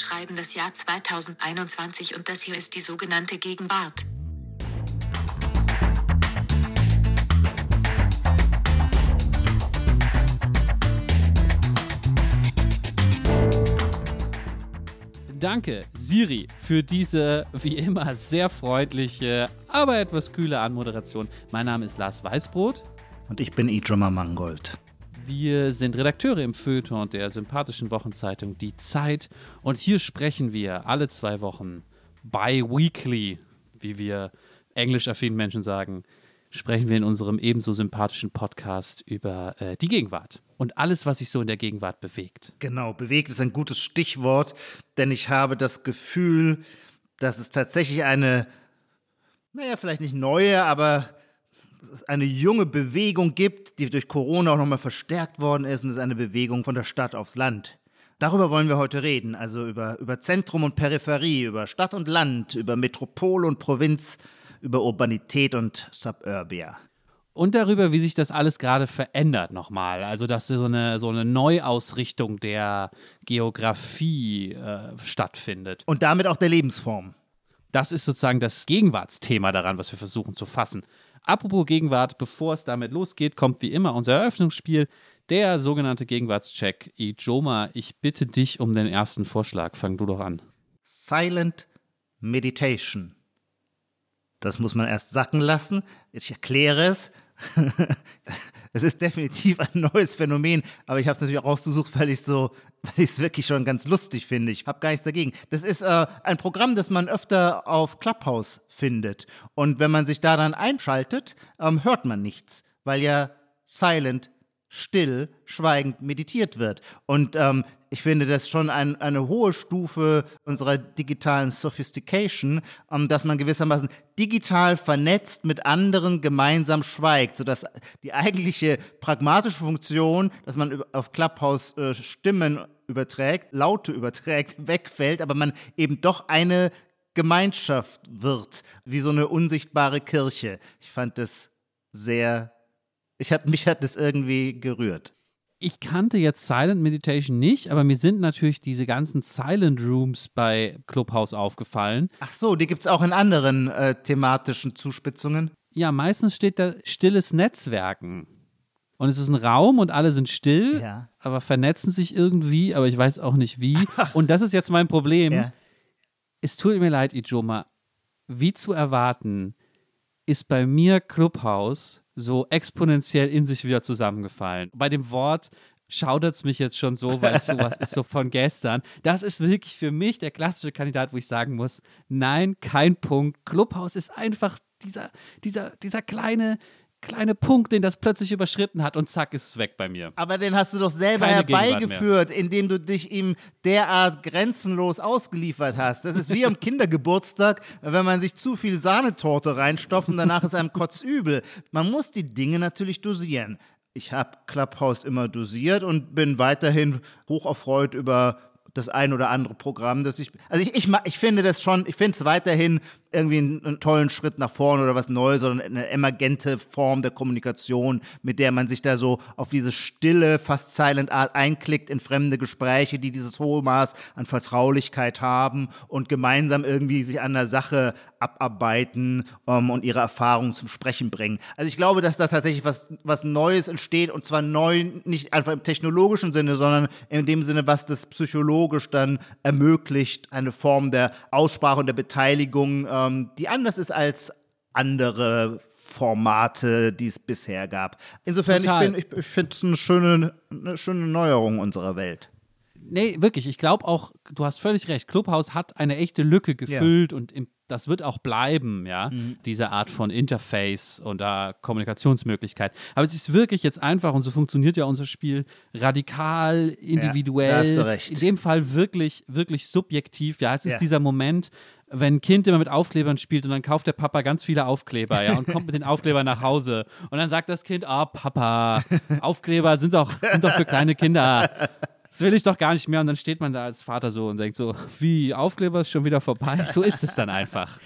schreiben das Jahr 2021 und das hier ist die sogenannte Gegenwart. Danke, Siri, für diese wie immer sehr freundliche, aber etwas kühle Anmoderation. Mein Name ist Lars Weißbrot. Und ich bin Ijoma Mangold. Wir sind Redakteure im Feuilleton der sympathischen Wochenzeitung Die Zeit. Und hier sprechen wir alle zwei Wochen, bi-weekly, wie wir englisch affinen Menschen sagen, sprechen wir in unserem ebenso sympathischen Podcast über äh, die Gegenwart und alles, was sich so in der Gegenwart bewegt. Genau, bewegt ist ein gutes Stichwort, denn ich habe das Gefühl, dass es tatsächlich eine, naja, vielleicht nicht neue, aber eine junge Bewegung gibt, die durch Corona auch nochmal verstärkt worden ist. Und es ist eine Bewegung von der Stadt aufs Land. Darüber wollen wir heute reden, also über, über Zentrum und Peripherie, über Stadt und Land, über Metropole und Provinz, über Urbanität und Suburbia und darüber, wie sich das alles gerade verändert nochmal. Also, dass so eine, so eine Neuausrichtung der Geografie äh, stattfindet. Und damit auch der Lebensform. Das ist sozusagen das Gegenwartsthema daran, was wir versuchen zu fassen. Apropos Gegenwart, bevor es damit losgeht, kommt wie immer unser Eröffnungsspiel, der sogenannte Gegenwartscheck. Ijoma, ich bitte dich um den ersten Vorschlag. Fang du doch an. Silent Meditation. Das muss man erst sacken lassen. Ich erkläre es. es ist definitiv ein neues Phänomen, aber ich habe es natürlich auch rausgesucht, weil ich so, weil ich es wirklich schon ganz lustig finde. Ich habe gar nichts dagegen. Das ist äh, ein Programm, das man öfter auf Clubhouse findet. Und wenn man sich da dann einschaltet, ähm, hört man nichts, weil ja Silent still, schweigend meditiert wird. Und ähm, ich finde das schon ein, eine hohe Stufe unserer digitalen Sophistication, ähm, dass man gewissermaßen digital vernetzt mit anderen gemeinsam schweigt, sodass die eigentliche pragmatische Funktion, dass man auf Clubhouse äh, Stimmen überträgt, Laute überträgt, wegfällt, aber man eben doch eine Gemeinschaft wird, wie so eine unsichtbare Kirche. Ich fand das sehr ich hat, mich hat das irgendwie gerührt. Ich kannte jetzt Silent Meditation nicht, aber mir sind natürlich diese ganzen Silent Rooms bei Clubhouse aufgefallen. Ach so, die gibt es auch in anderen äh, thematischen Zuspitzungen. Ja, meistens steht da stilles Netzwerken. Und es ist ein Raum und alle sind still, ja. aber vernetzen sich irgendwie, aber ich weiß auch nicht wie. und das ist jetzt mein Problem. Ja. Es tut mir leid, Ijoma. Wie zu erwarten, ist bei mir Clubhouse so exponentiell in sich wieder zusammengefallen. Bei dem Wort schaudert es mich jetzt schon so, weil es sowas ist so von gestern. Das ist wirklich für mich der klassische Kandidat, wo ich sagen muss, nein, kein Punkt. Clubhouse ist einfach dieser, dieser, dieser kleine, kleine Punkt, den das plötzlich überschritten hat und zack ist es weg bei mir. Aber den hast du doch selber Keine herbeigeführt, indem du dich ihm derart grenzenlos ausgeliefert hast. Das ist wie am Kindergeburtstag, wenn man sich zu viel Sahnetorte reinstopft und danach ist einem kotzübel. Man muss die Dinge natürlich dosieren. Ich habe Clubhouse immer dosiert und bin weiterhin hocherfreut über das ein oder andere Programm, das ich, also ich, ich, ich finde das schon, ich finde es weiterhin irgendwie einen, einen, tollen Schritt nach vorne oder was Neues, sondern eine emergente Form der Kommunikation, mit der man sich da so auf diese stille, fast silent Art einklickt in fremde Gespräche, die dieses hohe Maß an Vertraulichkeit haben und gemeinsam irgendwie sich an der Sache abarbeiten um, und ihre Erfahrungen zum Sprechen bringen. Also ich glaube, dass da tatsächlich was, was Neues entsteht und zwar neu nicht einfach im technologischen Sinne, sondern in dem Sinne, was das psychologisch dann ermöglicht, eine Form der Aussprache und der Beteiligung äh, ähm, die anders ist als andere Formate, die es bisher gab. Insofern, Total. ich, ich finde es eine schöne, eine schöne Neuerung unserer Welt. Nee, wirklich. Ich glaube auch, du hast völlig recht. Clubhouse hat eine echte Lücke gefüllt ja. und im, das wird auch bleiben, ja, mhm. diese Art von Interface und da Kommunikationsmöglichkeit. Aber es ist wirklich jetzt einfach und so funktioniert ja unser Spiel radikal, individuell. Ja, da hast du recht. In dem Fall wirklich, wirklich subjektiv. Ja, es ist ja. dieser Moment, wenn ein Kind immer mit Aufklebern spielt und dann kauft der Papa ganz viele Aufkleber, ja, und kommt mit den Aufklebern nach Hause. Und dann sagt das Kind, oh Papa, Aufkleber sind doch, sind doch für kleine Kinder. Das will ich doch gar nicht mehr. Und dann steht man da als Vater so und denkt so, wie, Aufkleber ist schon wieder vorbei. So ist es dann einfach.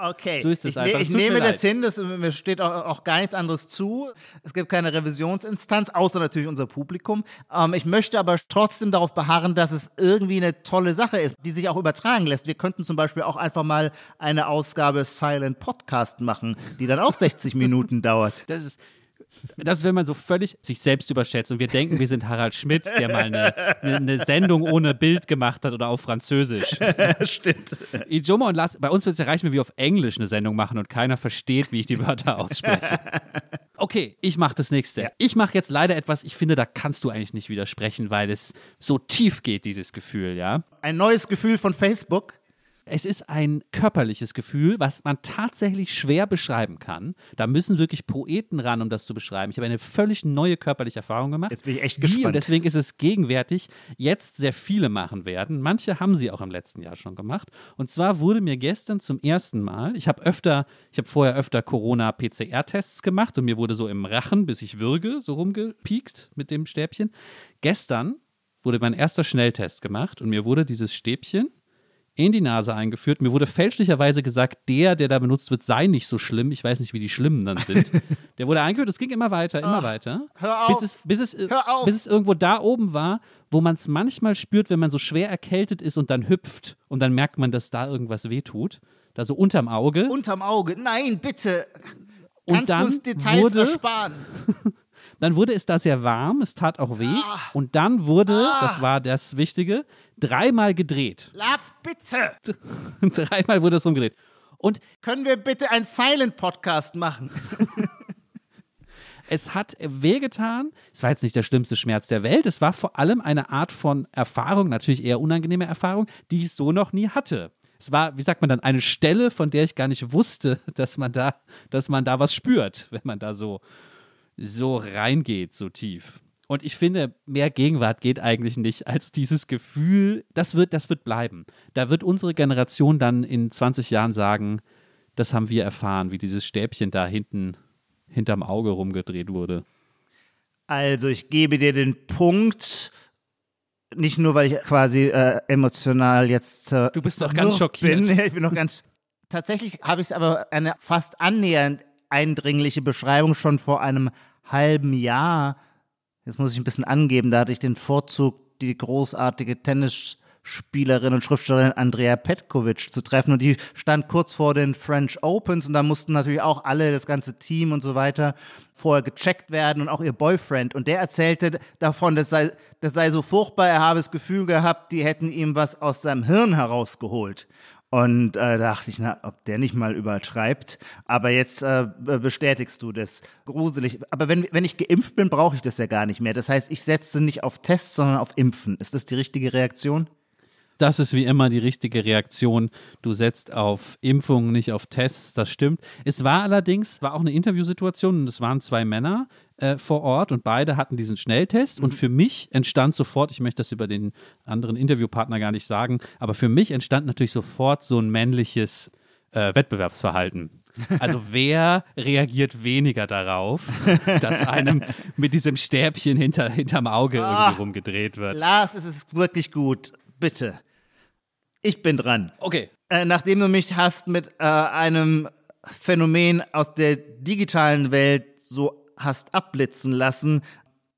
Okay. So ist es ich, einfach. Ich nehme das hin, das, mir steht auch, auch, gar nichts anderes zu. Es gibt keine Revisionsinstanz, außer natürlich unser Publikum. Ähm, ich möchte aber trotzdem darauf beharren, dass es irgendwie eine tolle Sache ist, die sich auch übertragen lässt. Wir könnten zum Beispiel auch einfach mal eine Ausgabe Silent Podcast machen, die dann auch 60 Minuten dauert. Das ist das ist, wenn man so völlig sich selbst überschätzt und wir denken, wir sind Harald Schmidt, der mal eine, eine Sendung ohne Bild gemacht hat oder auf Französisch. Stimmt. Ijoma und Lars, bei uns wird es ja reichen, wenn wir auf Englisch eine Sendung machen und keiner versteht, wie ich die Wörter ausspreche. Okay, ich mache das nächste. Ja. Ich mache jetzt leider etwas, ich finde, da kannst du eigentlich nicht widersprechen, weil es so tief geht, dieses Gefühl, ja. Ein neues Gefühl von Facebook? Es ist ein körperliches Gefühl, was man tatsächlich schwer beschreiben kann. Da müssen wirklich Poeten ran, um das zu beschreiben. Ich habe eine völlig neue körperliche Erfahrung gemacht. Jetzt bin ich echt gespannt. Die, und deswegen ist es gegenwärtig, jetzt sehr viele machen werden. Manche haben sie auch im letzten Jahr schon gemacht. Und zwar wurde mir gestern zum ersten Mal, ich habe öfter, ich habe vorher öfter Corona-PCR-Tests gemacht und mir wurde so im Rachen, bis ich würge, so rumgepiekst mit dem Stäbchen. Gestern wurde mein erster Schnelltest gemacht und mir wurde dieses Stäbchen in die Nase eingeführt. Mir wurde fälschlicherweise gesagt, der, der da benutzt wird, sei nicht so schlimm. Ich weiß nicht, wie die Schlimmen dann sind. der wurde eingeführt, es ging immer weiter, immer Ach, weiter. Hör auf. Bis es, bis, es, hör auf. bis es irgendwo da oben war, wo man es manchmal spürt, wenn man so schwer erkältet ist und dann hüpft und dann merkt man, dass da irgendwas wehtut. Da so unterm Auge. Unterm Auge, nein, bitte. Kannst du uns Details wurde, ersparen? Dann wurde es da sehr warm, es tat auch weh. Ah. Und dann wurde, ah. das war das Wichtige, dreimal gedreht. Lars, bitte! dreimal wurde es umgedreht. Und können wir bitte einen Silent-Podcast machen? es hat wehgetan. Es war jetzt nicht der schlimmste Schmerz der Welt. Es war vor allem eine Art von Erfahrung, natürlich eher unangenehme Erfahrung, die ich so noch nie hatte. Es war, wie sagt man dann, eine Stelle, von der ich gar nicht wusste, dass man da, dass man da was spürt, wenn man da so so reingeht, so tief. Und ich finde, mehr Gegenwart geht eigentlich nicht als dieses Gefühl, das wird, das wird bleiben. Da wird unsere Generation dann in 20 Jahren sagen, das haben wir erfahren, wie dieses Stäbchen da hinten hinterm Auge rumgedreht wurde. Also ich gebe dir den Punkt, nicht nur, weil ich quasi äh, emotional jetzt äh, Du bist doch ganz schockiert. Bin. Ich bin noch ganz. Tatsächlich habe ich es aber eine fast annähernd eindringliche Beschreibung schon vor einem halben Jahr, jetzt muss ich ein bisschen angeben, da hatte ich den Vorzug, die großartige Tennisspielerin und Schriftstellerin Andrea Petkovic zu treffen. Und die stand kurz vor den French Opens. Und da mussten natürlich auch alle, das ganze Team und so weiter, vorher gecheckt werden. Und auch ihr Boyfriend. Und der erzählte davon, das sei, das sei so furchtbar, er habe das Gefühl gehabt, die hätten ihm was aus seinem Hirn herausgeholt. Und äh, dachte ich, na, ob der nicht mal übertreibt. Aber jetzt äh, bestätigst du das. Gruselig. Aber wenn, wenn ich geimpft bin, brauche ich das ja gar nicht mehr. Das heißt, ich setze nicht auf Tests, sondern auf Impfen. Ist das die richtige Reaktion? Das ist wie immer die richtige Reaktion. Du setzt auf Impfungen, nicht auf Tests. Das stimmt. Es war allerdings, war auch eine Interviewsituation und es waren zwei Männer äh, vor Ort und beide hatten diesen Schnelltest. Mhm. Und für mich entstand sofort, ich möchte das über den anderen Interviewpartner gar nicht sagen, aber für mich entstand natürlich sofort so ein männliches äh, Wettbewerbsverhalten. Also wer reagiert weniger darauf, dass einem mit diesem Stäbchen hinter, hinterm Auge irgendwie ah, rumgedreht wird? Lars, es ist wirklich gut. Bitte. Ich bin dran. Okay. Äh, nachdem du mich hast mit äh, einem Phänomen aus der digitalen Welt so hast abblitzen lassen,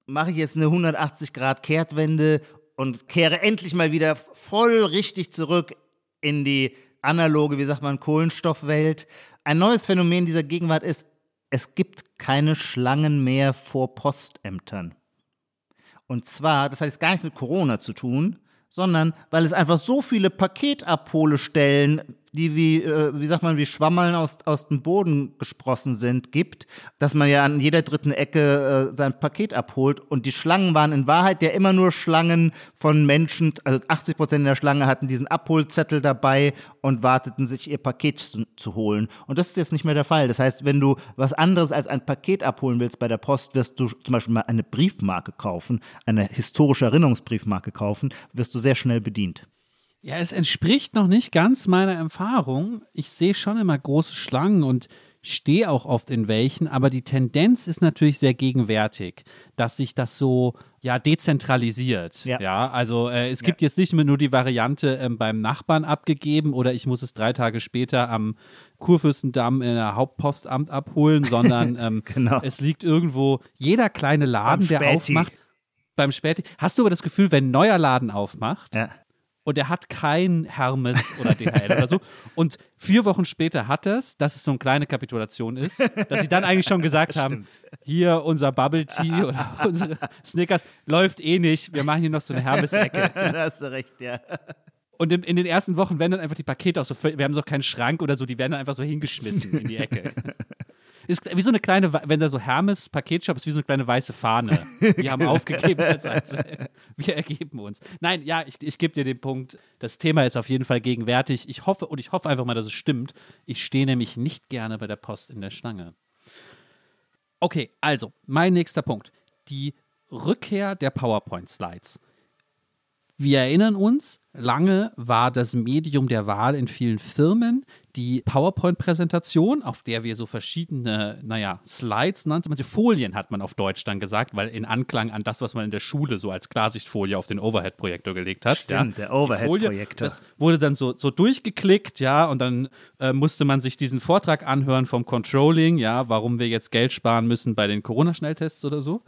mache ich jetzt eine 180 Grad Kehrtwende und kehre endlich mal wieder voll richtig zurück in die analoge, wie sagt man, Kohlenstoffwelt. Ein neues Phänomen dieser Gegenwart ist, es gibt keine Schlangen mehr vor Postämtern. Und zwar, das hat jetzt gar nichts mit Corona zu tun, sondern weil es einfach so viele Paketabholestellen die wie, äh, wie sagt man, wie Schwammeln aus, aus dem Boden gesprossen sind, gibt, dass man ja an jeder dritten Ecke äh, sein Paket abholt. Und die Schlangen waren in Wahrheit ja immer nur Schlangen von Menschen, also 80 Prozent der Schlange hatten diesen Abholzettel dabei und warteten sich ihr Paket zu, zu, holen. Und das ist jetzt nicht mehr der Fall. Das heißt, wenn du was anderes als ein Paket abholen willst bei der Post, wirst du zum Beispiel mal eine Briefmarke kaufen, eine historische Erinnerungsbriefmarke kaufen, wirst du sehr schnell bedient. Ja, es entspricht noch nicht ganz meiner Erfahrung. Ich sehe schon immer große Schlangen und stehe auch oft in welchen, aber die Tendenz ist natürlich sehr gegenwärtig, dass sich das so ja dezentralisiert. Ja, ja also äh, es gibt ja. jetzt nicht mehr nur die Variante ähm, beim Nachbarn abgegeben oder ich muss es drei Tage später am Kurfürstendamm in der Hauptpostamt abholen, sondern ähm, genau. es liegt irgendwo jeder kleine Laden, der aufmacht beim Späti. Hast du aber das Gefühl, wenn ein neuer Laden aufmacht, ja und er hat kein Hermes oder DHL oder so. Und vier Wochen später hat er es, dass es so eine kleine Kapitulation ist, dass sie dann eigentlich schon gesagt haben, hier unser Bubble Tea oder unsere Snickers läuft eh nicht, wir machen hier noch so eine Hermes-Ecke. da hast du recht, ja. Und in, in, den ersten Wochen werden dann einfach die Pakete auch so, wir haben so keinen Schrank oder so, die werden dann einfach so hingeschmissen in die Ecke. Ist wie so eine kleine, wenn da so Hermes Paketshop ist, wie so eine kleine weiße Fahne. Wir haben aufgegeben als Einzel. Wir ergeben uns. Nein, ja, ich, ich gebe dir den Punkt. Das Thema ist auf jeden Fall gegenwärtig. Ich hoffe und ich hoffe einfach mal, dass es stimmt. Ich stehe nämlich nicht gerne bei der Post in der Schlange. Okay, also, mein nächster Punkt. Die Rückkehr der PowerPoint-Slides. Wir erinnern uns, lange war das Medium der Wahl in vielen Firmen die PowerPoint-Präsentation, auf der wir so verschiedene, naja, Slides nannte man sie, Folien hat man auf Deutsch dann gesagt, weil in Anklang an das, was man in der Schule so als Klarsichtfolie auf den Overhead-Projektor gelegt hat. Stimmt, ja, der Overhead-Projektor. Das wurde dann so, so durchgeklickt, ja, und dann äh, musste man sich diesen Vortrag anhören vom Controlling, ja, warum wir jetzt Geld sparen müssen bei den Corona-Schnelltests oder so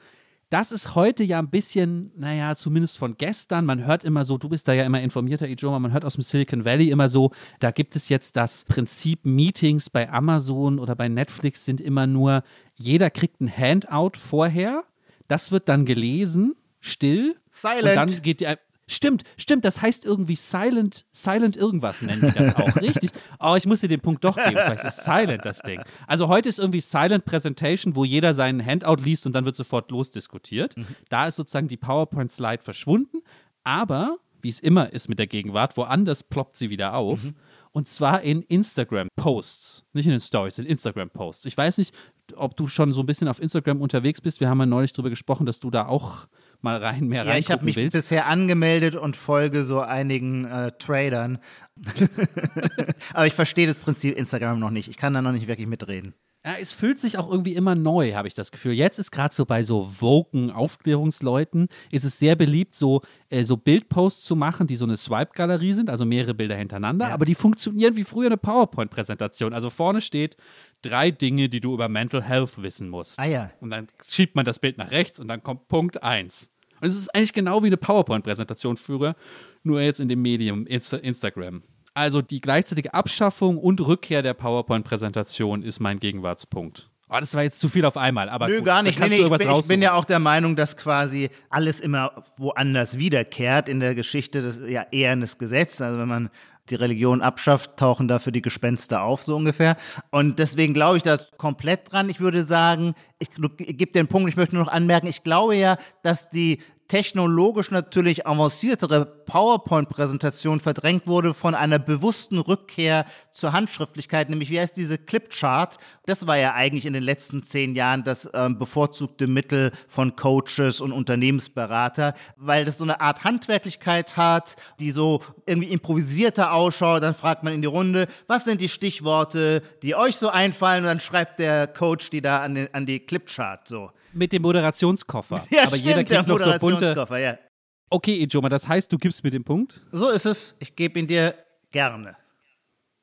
das ist heute ja ein bisschen, naja, zumindest von gestern. Man hört immer so, du bist da ja immer informierter, Ijoma, man hört aus dem Silicon Valley immer so, da gibt es jetzt das Prinzip Meetings bei Amazon oder bei Netflix sind immer nur, jeder kriegt ein Handout vorher, das wird dann gelesen, still. Silent. Und dann geht die, Stimmt, stimmt, das heißt irgendwie Silent, Silent irgendwas nennen die das auch, richtig? Oh, ich muss dir den Punkt doch geben, vielleicht ist Silent das Ding. Also heute ist irgendwie Silent Presentation, wo jeder seinen Handout liest und dann wird sofort losdiskutiert. Mhm. Da ist sozusagen die PowerPoint-Slide verschwunden, aber, wie es immer ist mit der Gegenwart, woanders ploppt sie wieder auf. Mhm. Und zwar in Instagram-Posts. Nicht in den Stories, in Instagram-Posts. Ich weiß nicht, ob du schon so ein bisschen auf Instagram unterwegs bist. Wir haben ja neulich darüber gesprochen, dass du da auch mal rein mehr Ja, ich habe mich willst. bisher angemeldet und folge so einigen äh, Tradern. Aber ich verstehe das Prinzip Instagram noch nicht. Ich kann da noch nicht wirklich mitreden. Ja, es fühlt sich auch irgendwie immer neu, habe ich das Gefühl. Jetzt ist gerade so bei so woken Aufklärungsleuten, ist es sehr beliebt, so, äh, so Bildposts zu machen, die so eine Swipe-Galerie sind, also mehrere Bilder hintereinander, ja. aber die funktionieren wie früher eine PowerPoint-Präsentation. Also vorne steht drei Dinge, die du über Mental Health wissen musst. Ah ja. Und dann schiebt man das Bild nach rechts und dann kommt Punkt 1. Und es ist eigentlich genau wie eine PowerPoint-Präsentation früher, nur jetzt in dem Medium Insta Instagram. Also die gleichzeitige Abschaffung und Rückkehr der PowerPoint-Präsentation ist mein Gegenwartspunkt. Oh, das war jetzt zu viel auf einmal, aber Nö, gut, gar nicht. Nee, nee, ich, bin, ich, bin, ja auch der Meinung, dass quasi alles immer woanders wiederkehrt in der Geschichte. Das ist ja eher ein Gesetz. Also wenn man die Religion abschafft, tauchen dafür die Gespenster auf, so ungefähr. Und deswegen glaube ich da komplett dran. Ich würde sagen, ich, gebe den Punkt, ich möchte nur noch anmerken, ich glaube ja, dass die technologisch natürlich avanciertere PowerPoint-Präsentation verdrängt wurde von einer bewussten Rückkehr zur Handschriftlichkeit, nämlich wie heißt diese Clipchart? Das war ja eigentlich in den letzten zehn Jahren das ähm, bevorzugte Mittel von Coaches und Unternehmensberater, weil das so eine Art Handwerklichkeit hat, die so irgendwie improvisierter ausschaut. Dann fragt man in die Runde, was sind die Stichworte, die euch so einfallen? Und dann schreibt der Coach die da an, den, an die Clipchart so mit dem Moderationskoffer. Ja, Aber stimmt, jeder kriegt noch so bunte. Ja. Okay, Ijoma, das heißt, du gibst mir den Punkt? So ist es. Ich gebe ihn dir gerne.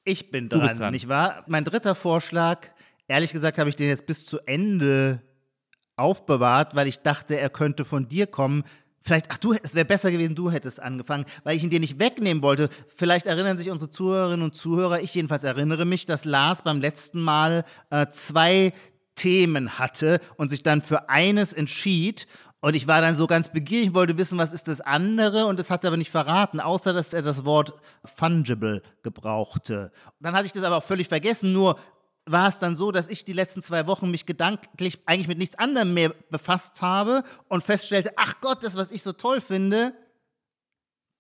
Ich bin dran, dran, nicht wahr? Mein dritter Vorschlag, ehrlich gesagt, habe ich den jetzt bis zu Ende aufbewahrt, weil ich dachte, er könnte von dir kommen. Vielleicht, ach du, es wäre besser gewesen, du hättest angefangen, weil ich ihn dir nicht wegnehmen wollte. Vielleicht erinnern sich unsere Zuhörerinnen und Zuhörer, ich jedenfalls erinnere mich, dass Lars beim letzten Mal äh, zwei Themen hatte und sich dann für eines entschied. Und ich war dann so ganz begierig, wollte wissen, was ist das andere und das hat er aber nicht verraten, außer dass er das Wort fungible gebrauchte. Und dann hatte ich das aber auch völlig vergessen, nur war es dann so, dass ich die letzten zwei Wochen mich gedanklich eigentlich mit nichts anderem mehr befasst habe und feststellte, ach Gott, das, was ich so toll finde,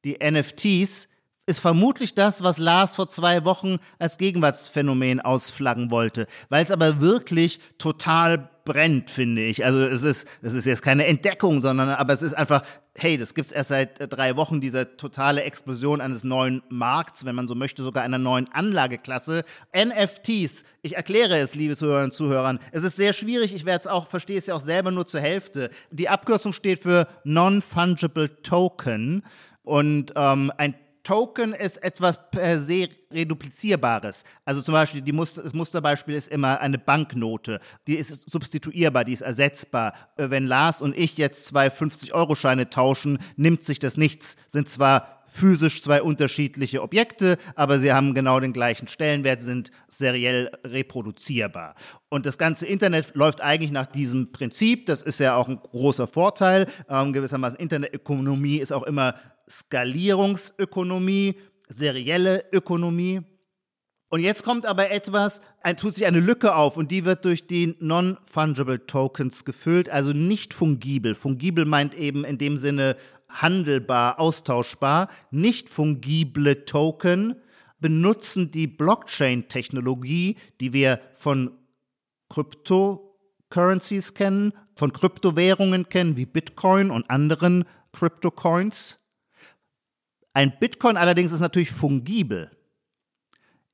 die NFTs ist vermutlich das, was Lars vor zwei Wochen als Gegenwartsphänomen ausflaggen wollte, weil es aber wirklich total brennt, finde ich. Also es ist, es ist jetzt keine Entdeckung, sondern aber es ist einfach, hey, das gibt's erst seit drei Wochen, diese totale Explosion eines neuen Markts, wenn man so möchte, sogar einer neuen Anlageklasse. NFTs, ich erkläre es, liebe Zuhörerinnen und Zuhörern. Es ist sehr schwierig, ich werde es auch, verstehe es ja auch selber nur zur Hälfte. Die Abkürzung steht für Non-Fungible Token. Und ähm, ein Token ist etwas per se reduplizierbares. Also zum Beispiel, Muster, das Musterbeispiel ist immer eine Banknote. Die ist substituierbar, die ist ersetzbar. Äh, wenn Lars und ich jetzt zwei 50-Euro-Scheine tauschen, nimmt sich das nichts. Sind zwar physisch zwei unterschiedliche Objekte, aber sie haben genau den gleichen Stellenwert, sind seriell reproduzierbar. Und das ganze Internet läuft eigentlich nach diesem Prinzip. Das ist ja auch ein großer Vorteil. Ähm, gewissermaßen Internetökonomie ist auch immer Skalierungsökonomie, serielle Ökonomie. Und jetzt kommt aber etwas, ein, tut sich eine Lücke auf und die wird durch die Non-Fungible Tokens gefüllt, also nicht fungibel. Fungibel meint eben in dem Sinne handelbar, austauschbar. Nicht fungible Token benutzen die Blockchain-Technologie, die wir von Cryptocurrencies kennen, von Kryptowährungen kennen, wie Bitcoin und anderen Cryptocoins. Ein Bitcoin allerdings ist natürlich fungibel.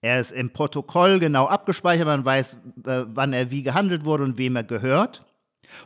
Er ist im Protokoll genau abgespeichert, man weiß, äh, wann er wie gehandelt wurde und wem er gehört.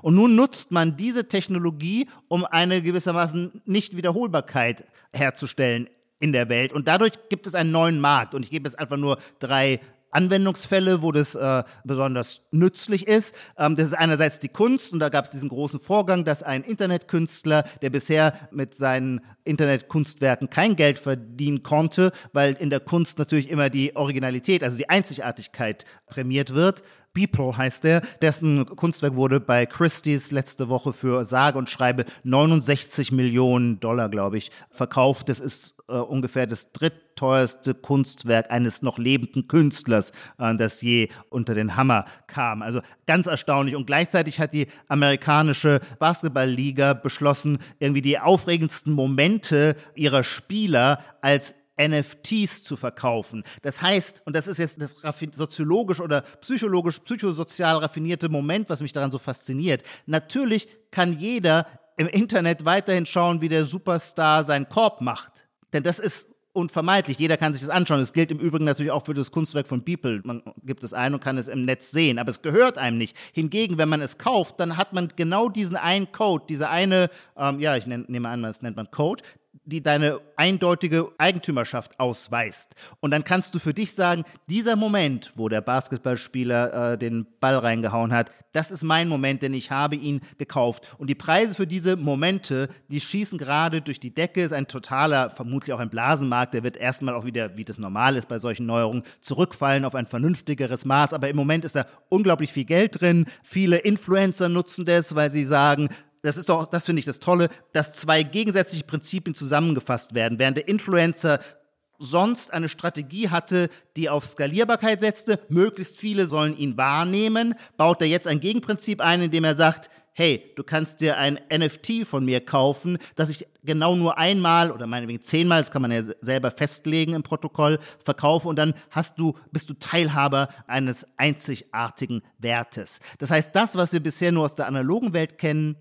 Und nun nutzt man diese Technologie, um eine gewissermaßen Nichtwiederholbarkeit herzustellen in der Welt. Und dadurch gibt es einen neuen Markt. Und ich gebe jetzt einfach nur drei Anwendungsfälle, wo das äh, besonders nützlich ist. Ähm, das ist einerseits die Kunst und da gab es diesen großen Vorgang, dass ein Internetkünstler, der bisher mit seinen Internetkunstwerken kein Geld verdienen konnte, weil in der Kunst natürlich immer die Originalität, also die Einzigartigkeit prämiert wird, Beeple heißt er, dessen Kunstwerk wurde bei Christie's letzte Woche für sage und schreibe 69 Millionen Dollar, glaube ich, verkauft. Das ist äh, ungefähr das drittteuerste Kunstwerk eines noch lebenden Künstlers, äh, das je unter den Hammer kam. Also ganz erstaunlich. Und gleichzeitig hat die amerikanische Basketballliga beschlossen, irgendwie die aufregendsten Momente ihrer Spieler als NFTs zu verkaufen. Das heißt, und das ist jetzt das soziologisch oder psychologisch, psychosozial raffinierte Moment, was mich daran so fasziniert. Natürlich kann jeder im Internet weiterhin schauen, wie der Superstar seinen Korb macht. Denn das ist unvermeidlich. Jeder kann sich das anschauen. Das gilt im Übrigen natürlich auch für das Kunstwerk von People. Man gibt es ein und kann es im Netz sehen, aber es gehört einem nicht. Hingegen, wenn man es kauft, dann hat man genau diesen einen Code, diese eine, ähm, ja, ich nehme an, das nennt man Code, die deine eindeutige Eigentümerschaft ausweist. Und dann kannst du für dich sagen, dieser Moment, wo der Basketballspieler äh, den Ball reingehauen hat, das ist mein Moment, denn ich habe ihn gekauft. Und die Preise für diese Momente, die schießen gerade durch die Decke, ist ein totaler, vermutlich auch ein Blasenmarkt, der wird erstmal auch wieder, wie das normal ist bei solchen Neuerungen, zurückfallen auf ein vernünftigeres Maß. Aber im Moment ist da unglaublich viel Geld drin. Viele Influencer nutzen das, weil sie sagen, das ist doch, das finde ich das Tolle, dass zwei gegensätzliche Prinzipien zusammengefasst werden. Während der Influencer sonst eine Strategie hatte, die auf Skalierbarkeit setzte, möglichst viele sollen ihn wahrnehmen, baut er jetzt ein Gegenprinzip ein, indem er sagt, hey, du kannst dir ein NFT von mir kaufen, das ich genau nur einmal oder meinetwegen zehnmal, das kann man ja selber festlegen im Protokoll, verkaufe und dann hast du, bist du Teilhaber eines einzigartigen Wertes. Das heißt, das, was wir bisher nur aus der analogen Welt kennen,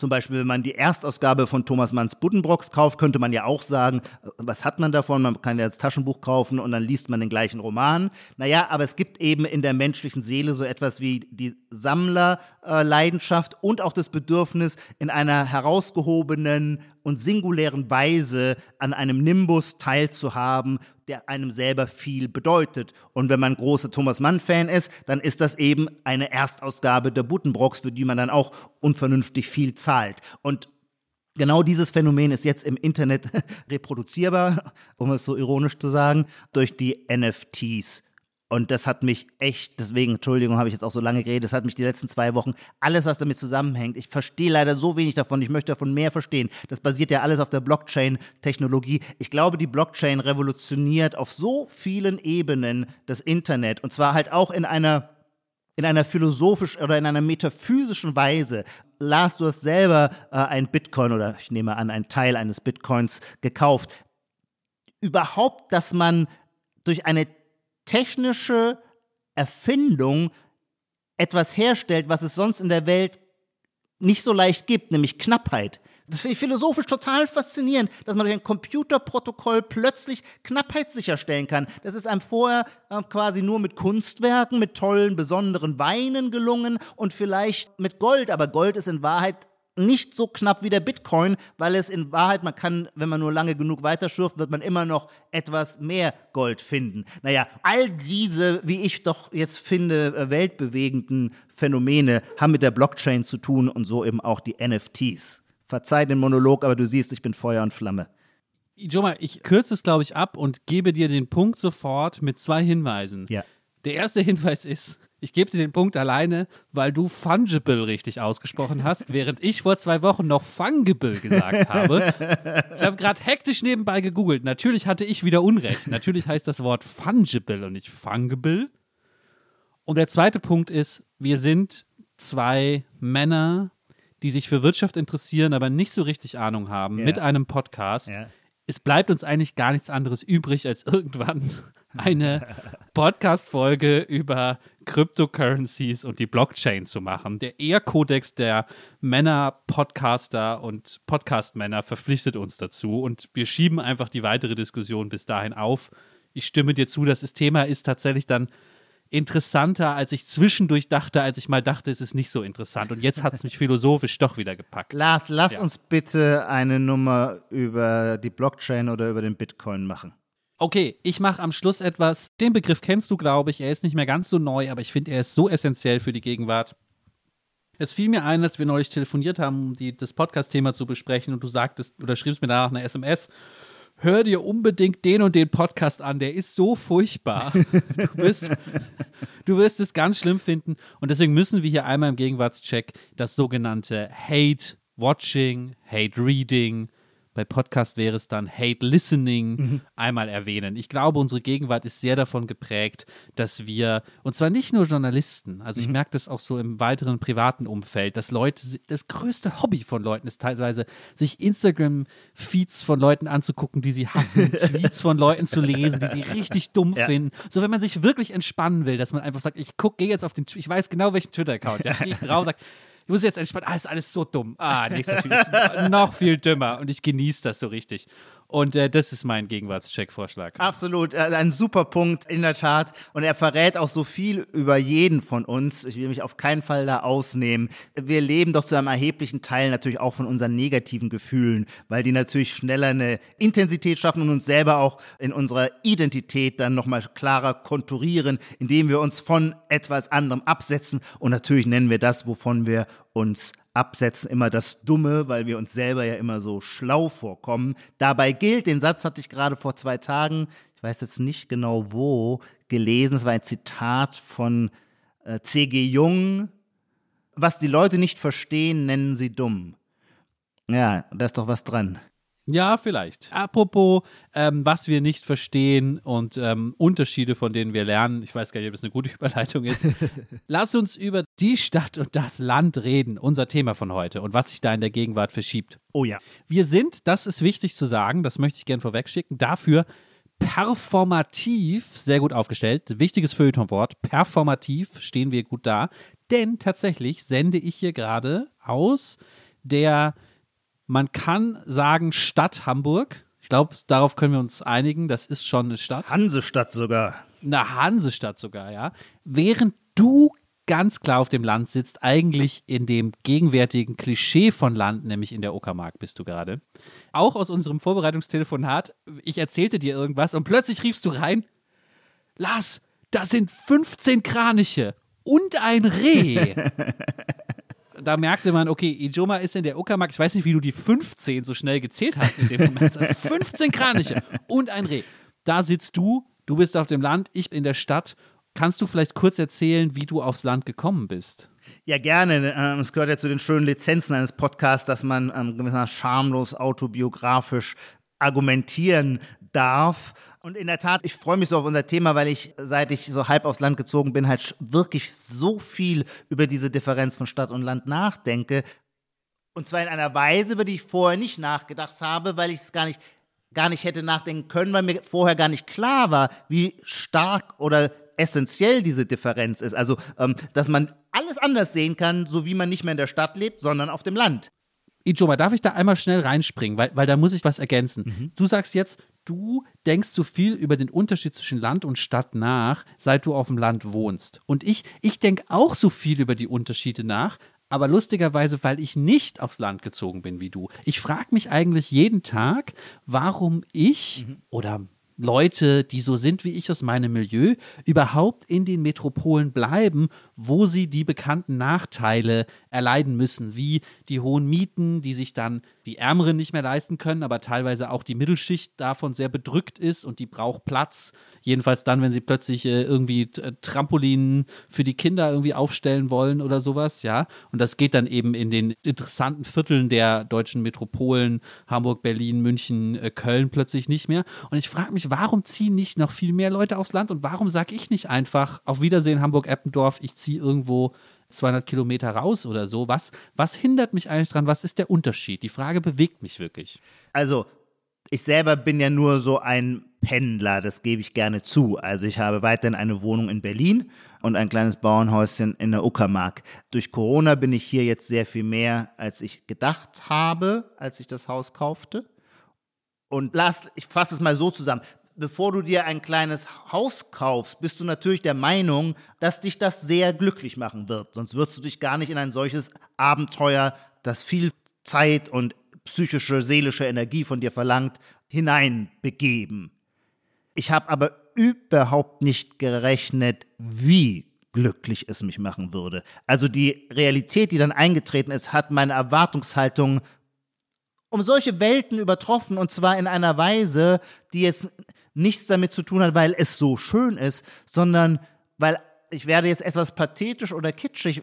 zum Beispiel, wenn man die Erstausgabe von Thomas Manns Buddenbrocks kauft, könnte man ja auch sagen, äh, was hat man davon? Man kann ja das Taschenbuch kaufen und dann liest man den gleichen Roman. Naja, aber es gibt eben in der menschlichen Seele so etwas wie die Sammlerleidenschaft und auch das Bedürfnis, in einer herausgehobenen und singulären Weise an einem Nimbus teilzuhaben, der einem selber viel bedeutet. Und wenn man großer Thomas Mann-Fan ist, dann ist das eben eine Erstausgabe der Buttenbrocks, für die man dann auch unvernünftig viel zahlt. Und Genau dieses Phänomen ist jetzt im Internet reproduzierbar, um es so ironisch zu sagen, durch die NFTs. Und das hat mich echt, deswegen, Entschuldigung, habe ich jetzt auch so lange geredet, das hat mich die letzten zwei Wochen, alles, was damit zusammenhängt, ich verstehe leider so wenig davon, ich möchte davon mehr verstehen. Das basiert ja alles auf der Blockchain-Technologie. Ich glaube, die Blockchain revolutioniert auf so vielen Ebenen das Internet und zwar halt auch in einer in einer philosophisch oder in einer metaphysischen Weise. Lars, du hast selber äh, ein Bitcoin oder ich nehme an, einen Teil eines Bitcoins gekauft. Überhaupt, dass man durch eine technische Erfindung etwas herstellt, was es sonst in der Welt nicht so leicht gibt, nämlich Knappheit. Das finde ich philosophisch total faszinierend, dass man durch ein Computerprotokoll plötzlich Knappheit sicherstellen kann. Das ist einem vorher äh, quasi nur mit Kunstwerken, mit tollen, besonderen Weinen gelungen und vielleicht mit Gold. Aber Gold ist in Wahrheit nicht so knapp wie der Bitcoin, weil es in Wahrheit, man kann, wenn man nur lange genug weiterschürft, wird man immer noch etwas mehr Gold finden. Naja, all diese, wie ich doch jetzt finde, äh, weltbewegenden Phänomene haben mit der Blockchain zu tun und so eben auch die NFTs. Verzeih den Monolog, aber du siehst, ich bin Feuer und Flamme. Joma, ich kürze es, glaube ich, ab und gebe dir den Punkt sofort mit zwei Hinweisen. Ja. Der erste Hinweis ist, ich gebe dir den Punkt alleine, weil du fungible richtig ausgesprochen hast, während ich vor zwei Wochen noch fungible gesagt habe. Ich habe gerade hektisch nebenbei gegoogelt. Natürlich hatte ich wieder Unrecht. Natürlich heißt das Wort fungible und nicht fungible. Und der zweite Punkt ist, wir sind zwei Männer die sich für Wirtschaft interessieren, aber nicht so richtig Ahnung haben, ja. mit einem Podcast. Ja. Es bleibt uns eigentlich gar nichts anderes übrig, als irgendwann eine Podcast-Folge über Cryptocurrencies und die Blockchain zu machen. Der Ehrkodex der Männer-Podcaster und Podcast-Männer verpflichtet uns dazu und wir schieben einfach die weitere Diskussion bis dahin auf. Ich stimme dir zu, dass das Thema ist tatsächlich dann interessanter, als ich zwischendurch dachte, als ich mal dachte, es ist nicht so interessant. Und jetzt hat es mich philosophisch doch wieder gepackt. Lars, lass ja. uns bitte eine Nummer über die Blockchain oder über den Bitcoin machen. Okay, ich mache am Schluss etwas. Den Begriff kennst du, glaube ich. Er ist nicht mehr ganz so neu, aber ich finde, er ist so essentiell für die Gegenwart. Es fiel mir ein, als wir neulich telefoniert haben, um die, das Podcast-Thema zu besprechen und du sagtest oder schriebst mir danach eine SMS hör dir unbedingt den und den Podcast an, der ist so furchtbar. Du wirst, du wirst es ganz schlimm finden. Und deswegen müssen wir hier einmal im Gegenwartscheck das sogenannte Hate Watching, Hate Reading, bei Podcast wäre es dann Hate Listening mhm. einmal erwähnen. Ich glaube, unsere Gegenwart ist sehr davon geprägt, dass wir, und zwar nicht nur Journalisten, also ich mhm. merke das auch so im weiteren privaten Umfeld, dass Leute, das größte Hobby von Leuten ist teilweise, sich Instagram-Feeds von Leuten anzugucken, die sie hassen, Tweets von Leuten zu lesen, die sie richtig dumm ja. finden. So, wenn man sich wirklich entspannen will, dass man einfach sagt, ich gucke, gehe jetzt auf den, ich weiß genau welchen Twitter-Account, ja, gehe ich drauf, sage, ich muss jetzt entspannen. Ah, ist alles so dumm. Ah, nächster Typ ist noch viel dümmer. Und ich genieße das so richtig. Und äh, das ist mein Gegenwartscheck-Vorschlag. Absolut, äh, ein super Punkt, in der Tat. Und er verrät auch so viel über jeden von uns. Ich will mich auf keinen Fall da ausnehmen. Wir leben doch zu einem erheblichen Teil natürlich auch von unseren negativen Gefühlen, weil die natürlich schneller eine Intensität schaffen und uns selber auch in unserer Identität dann nochmal klarer konturieren, indem wir uns von etwas anderem absetzen. Und natürlich nennen wir das, wovon wir uns absetzen, immer das Dumme, weil wir uns selber ja immer so schlau vorkommen. Dabei gilt, den Satz hatte ich gerade vor zwei Tagen, ich weiß jetzt nicht genau wo, gelesen, es war ein Zitat von äh, C.G. Jung, was die Leute nicht verstehen, nennen sie dumm. Ja, da ist doch was dran. Ja, vielleicht. Apropos, ähm, was wir nicht verstehen und ähm, Unterschiede, von denen wir lernen. Ich weiß gar nicht, ob es eine gute Überleitung ist. Lass uns über die Stadt und das Land reden, unser Thema von heute und was sich da in der Gegenwart verschiebt. Oh ja. Wir sind, das ist wichtig zu sagen, das möchte ich gerne vorwegschicken, dafür performativ sehr gut aufgestellt. Wichtiges Feuilletonwort. Performativ stehen wir gut da. Denn tatsächlich sende ich hier gerade aus der man kann sagen Stadt Hamburg. Ich glaube, darauf können wir uns einigen. Das ist schon eine Stadt. Hansestadt sogar. Eine Hansestadt sogar, ja. Während du ganz klar auf dem Land sitzt, eigentlich in dem gegenwärtigen Klischee von Land, nämlich in der Uckermark bist du gerade. Auch aus unserem Vorbereitungstelefonat, ich erzählte dir irgendwas und plötzlich riefst du rein, Lars, da sind 15 Kraniche und ein Reh. da merkte man, okay, Ijoma ist in der Uckermark. Ich weiß nicht, wie du die 15 so schnell gezählt hast in dem Moment. 15 Kraniche und ein Reh. Da sitzt du, du bist auf dem Land, ich in der Stadt. Kannst du vielleicht kurz erzählen, wie du aufs Land gekommen bist? Ja, gerne. Ähm, es gehört ja zu den schönen Lizenzen eines Podcasts, dass man ähm, schamlos autobiografisch argumentieren darf. Und in der Tat, ich freue mich so auf unser Thema, weil ich, seit ich so halb aufs Land gezogen bin, halt wirklich so viel über diese Differenz von Stadt und Land nachdenke. Und zwar in einer Weise, über die ich vorher nicht nachgedacht habe, weil ich es gar nicht, gar nicht hätte nachdenken können, weil mir vorher gar nicht klar war, wie stark oder essentiell diese Differenz ist. Also, ähm, dass man alles anders sehen kann, so wie man nicht mehr in der Stadt lebt, sondern auf dem Land. Ijoma, darf ich da einmal schnell reinspringen, weil, weil da muss ich was ergänzen. Mhm. Du sagst jetzt, du denkst so viel über den Unterschied zwischen Land und Stadt nach, seit du auf dem Land wohnst. Und ich, ich denke auch so viel über die Unterschiede nach, aber lustigerweise, weil ich nicht aufs Land gezogen bin wie du. Ich frage mich eigentlich jeden Tag, warum ich mhm. oder Leute, die so sind wie ich aus meinem Milieu, überhaupt in den Metropolen bleiben, wo sie die bekannten Nachteile erleiden müssen, wie die hohen Mieten, die sich dann die Ärmeren nicht mehr leisten können, aber teilweise auch die Mittelschicht davon sehr bedrückt ist und die braucht Platz. Jedenfalls dann, wenn sie plötzlich äh, irgendwie äh, Trampolinen für die Kinder irgendwie aufstellen wollen oder sowas, ja. Und das geht dann eben in den interessanten Vierteln der deutschen Metropolen, Hamburg, Berlin, München, äh, Köln plötzlich nicht mehr. Und ich frage mich, warum ziehen nicht noch viel mehr Leute aufs Land und warum sage ich nicht einfach, auf Wiedersehen Hamburg-Eppendorf, ich ziehe irgendwo 200 Kilometer raus oder so. Was, was hindert mich eigentlich dran? Was ist der Unterschied? Die Frage bewegt mich wirklich. Also, ich selber bin ja nur so ein Pendler, das gebe ich gerne zu. Also ich habe weiterhin eine Wohnung in Berlin und ein kleines Bauernhäuschen in der Uckermark. Durch Corona bin ich hier jetzt sehr viel mehr, als ich gedacht habe, als ich das Haus kaufte. Und lass, ich fasse es mal so zusammen bevor du dir ein kleines Haus kaufst, bist du natürlich der Meinung, dass dich das sehr glücklich machen wird. Sonst würdest du dich gar nicht in ein solches Abenteuer, das viel Zeit und psychische, seelische Energie von dir verlangt, hineinbegeben. Ich habe aber überhaupt nicht gerechnet, wie glücklich es mich machen würde. Also die Realität, die dann eingetreten ist, hat meine Erwartungshaltung um solche Welten übertroffen und zwar in einer Weise, die jetzt nichts damit zu tun hat, weil es so schön ist, sondern weil ich werde jetzt etwas pathetisch oder kitschig,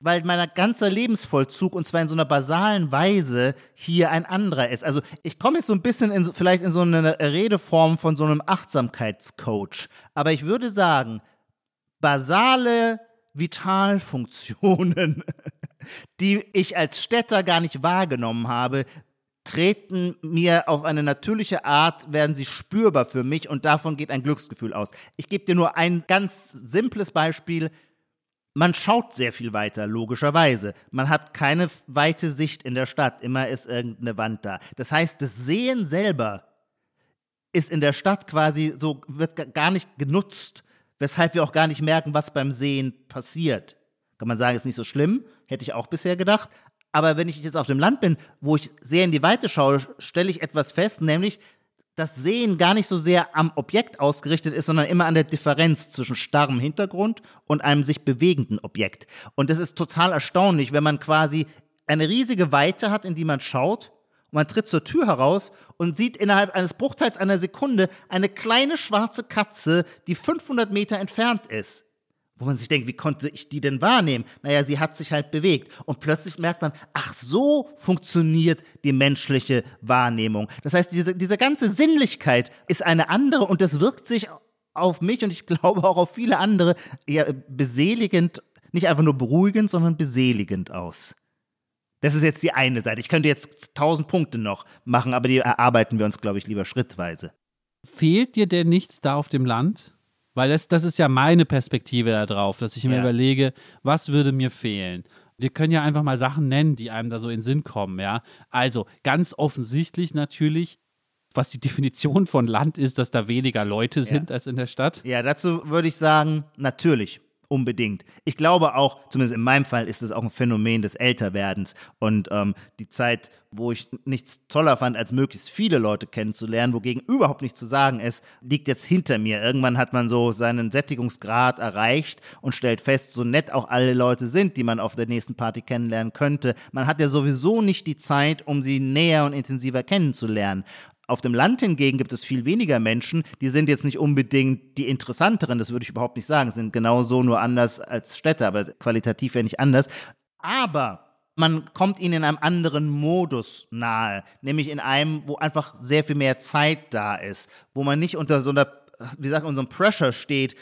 weil mein ganzer Lebensvollzug und zwar in so einer basalen Weise hier ein anderer ist. Also ich komme jetzt so ein bisschen in, vielleicht in so eine Redeform von so einem Achtsamkeitscoach, aber ich würde sagen, basale Vitalfunktionen, die ich als Städter gar nicht wahrgenommen habe, treten mir auf eine natürliche Art, werden sie spürbar für mich und davon geht ein Glücksgefühl aus. Ich gebe dir nur ein ganz simples Beispiel. Man schaut sehr viel weiter, logischerweise. Man hat keine weite Sicht in der Stadt. Immer ist irgendeine Wand da. Das heißt, das Sehen selber ist in der Stadt quasi so, wird gar nicht genutzt, weshalb wir auch gar nicht merken, was beim Sehen passiert. Kann man sagen, ist nicht so schlimm, hätte ich auch bisher gedacht. Aber wenn ich jetzt auf dem Land bin, wo ich sehr in die Weite schaue, stelle ich etwas fest, nämlich, dass Sehen gar nicht so sehr am Objekt ausgerichtet ist, sondern immer an der Differenz zwischen starrem Hintergrund und einem sich bewegenden Objekt. Und das ist total erstaunlich, wenn man quasi eine riesige Weite hat, in die man schaut und man tritt zur Tür heraus und sieht innerhalb eines Bruchteils einer Sekunde eine kleine schwarze Katze, die 500 Meter entfernt ist wo man sich denkt, wie konnte ich die denn wahrnehmen? Naja, sie hat sich halt bewegt. Und plötzlich merkt man, ach, so funktioniert die menschliche Wahrnehmung. Das heißt, diese, diese ganze Sinnlichkeit ist eine andere und das wirkt sich auf mich und ich glaube auch auf viele andere eher beseligend, nicht einfach nur beruhigend, sondern beseligend aus. Das ist jetzt die eine Seite. Ich könnte jetzt tausend Punkte noch machen, aber die erarbeiten wir uns, glaube ich, lieber schrittweise. Fehlt dir denn nichts da auf dem Land? Weil das, das ist ja meine Perspektive darauf, dass ich mir ja. überlege, was würde mir fehlen? Wir können ja einfach mal Sachen nennen, die einem da so in den Sinn kommen, ja. Also ganz offensichtlich natürlich, was die Definition von Land ist, dass da weniger Leute sind ja. als in der Stadt. Ja, dazu würde ich sagen, natürlich. Unbedingt. Ich glaube auch, zumindest in meinem Fall, ist es auch ein Phänomen des Älterwerdens. Und ähm, die Zeit, wo ich nichts toller fand, als möglichst viele Leute kennenzulernen, wogegen überhaupt nichts zu sagen ist, liegt jetzt hinter mir. Irgendwann hat man so seinen Sättigungsgrad erreicht und stellt fest, so nett auch alle Leute sind, die man auf der nächsten Party kennenlernen könnte. Man hat ja sowieso nicht die Zeit, um sie näher und intensiver kennenzulernen. Auf dem Land hingegen gibt es viel weniger Menschen, die sind jetzt nicht unbedingt die interessanteren, das würde ich überhaupt nicht sagen, sind genauso nur anders als Städte, aber qualitativ ja nicht anders. Aber man kommt ihnen in einem anderen Modus nahe, nämlich in einem, wo einfach sehr viel mehr Zeit da ist, wo man nicht unter so einer, wie sagt einem Pressure steht,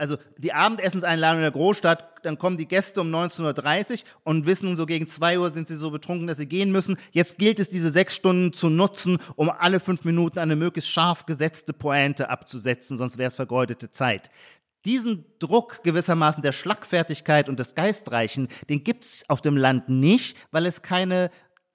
also die Abendessenseinladung in der Großstadt, dann kommen die Gäste um 19.30 Uhr und wissen, so gegen 2 Uhr sind sie so betrunken, dass sie gehen müssen. Jetzt gilt es, diese sechs Stunden zu nutzen, um alle fünf Minuten eine möglichst scharf gesetzte Pointe abzusetzen, sonst wäre es vergeudete Zeit. diesen Druck gewissermaßen der Schlagfertigkeit und des Geistreichen, den gibt es auf dem Land nicht, weil es keine,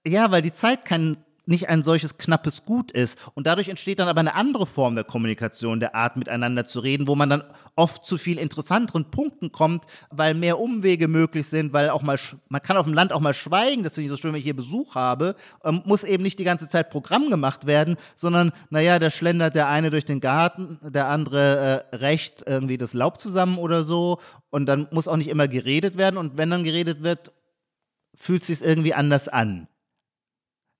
ja, weil die Zeit keinen nicht ein solches knappes Gut ist. Und dadurch entsteht dann aber eine andere Form der Kommunikation, der Art miteinander zu reden, wo man dann oft zu viel interessanteren Punkten kommt, weil mehr Umwege möglich sind, weil auch mal, man kann auf dem Land auch mal schweigen, das finde ich so schön, wenn ich hier Besuch habe, ähm, muss eben nicht die ganze Zeit Programm gemacht werden, sondern, naja, da schlendert der eine durch den Garten, der andere äh, recht irgendwie das Laub zusammen oder so und dann muss auch nicht immer geredet werden und wenn dann geredet wird, fühlt es sich irgendwie anders an.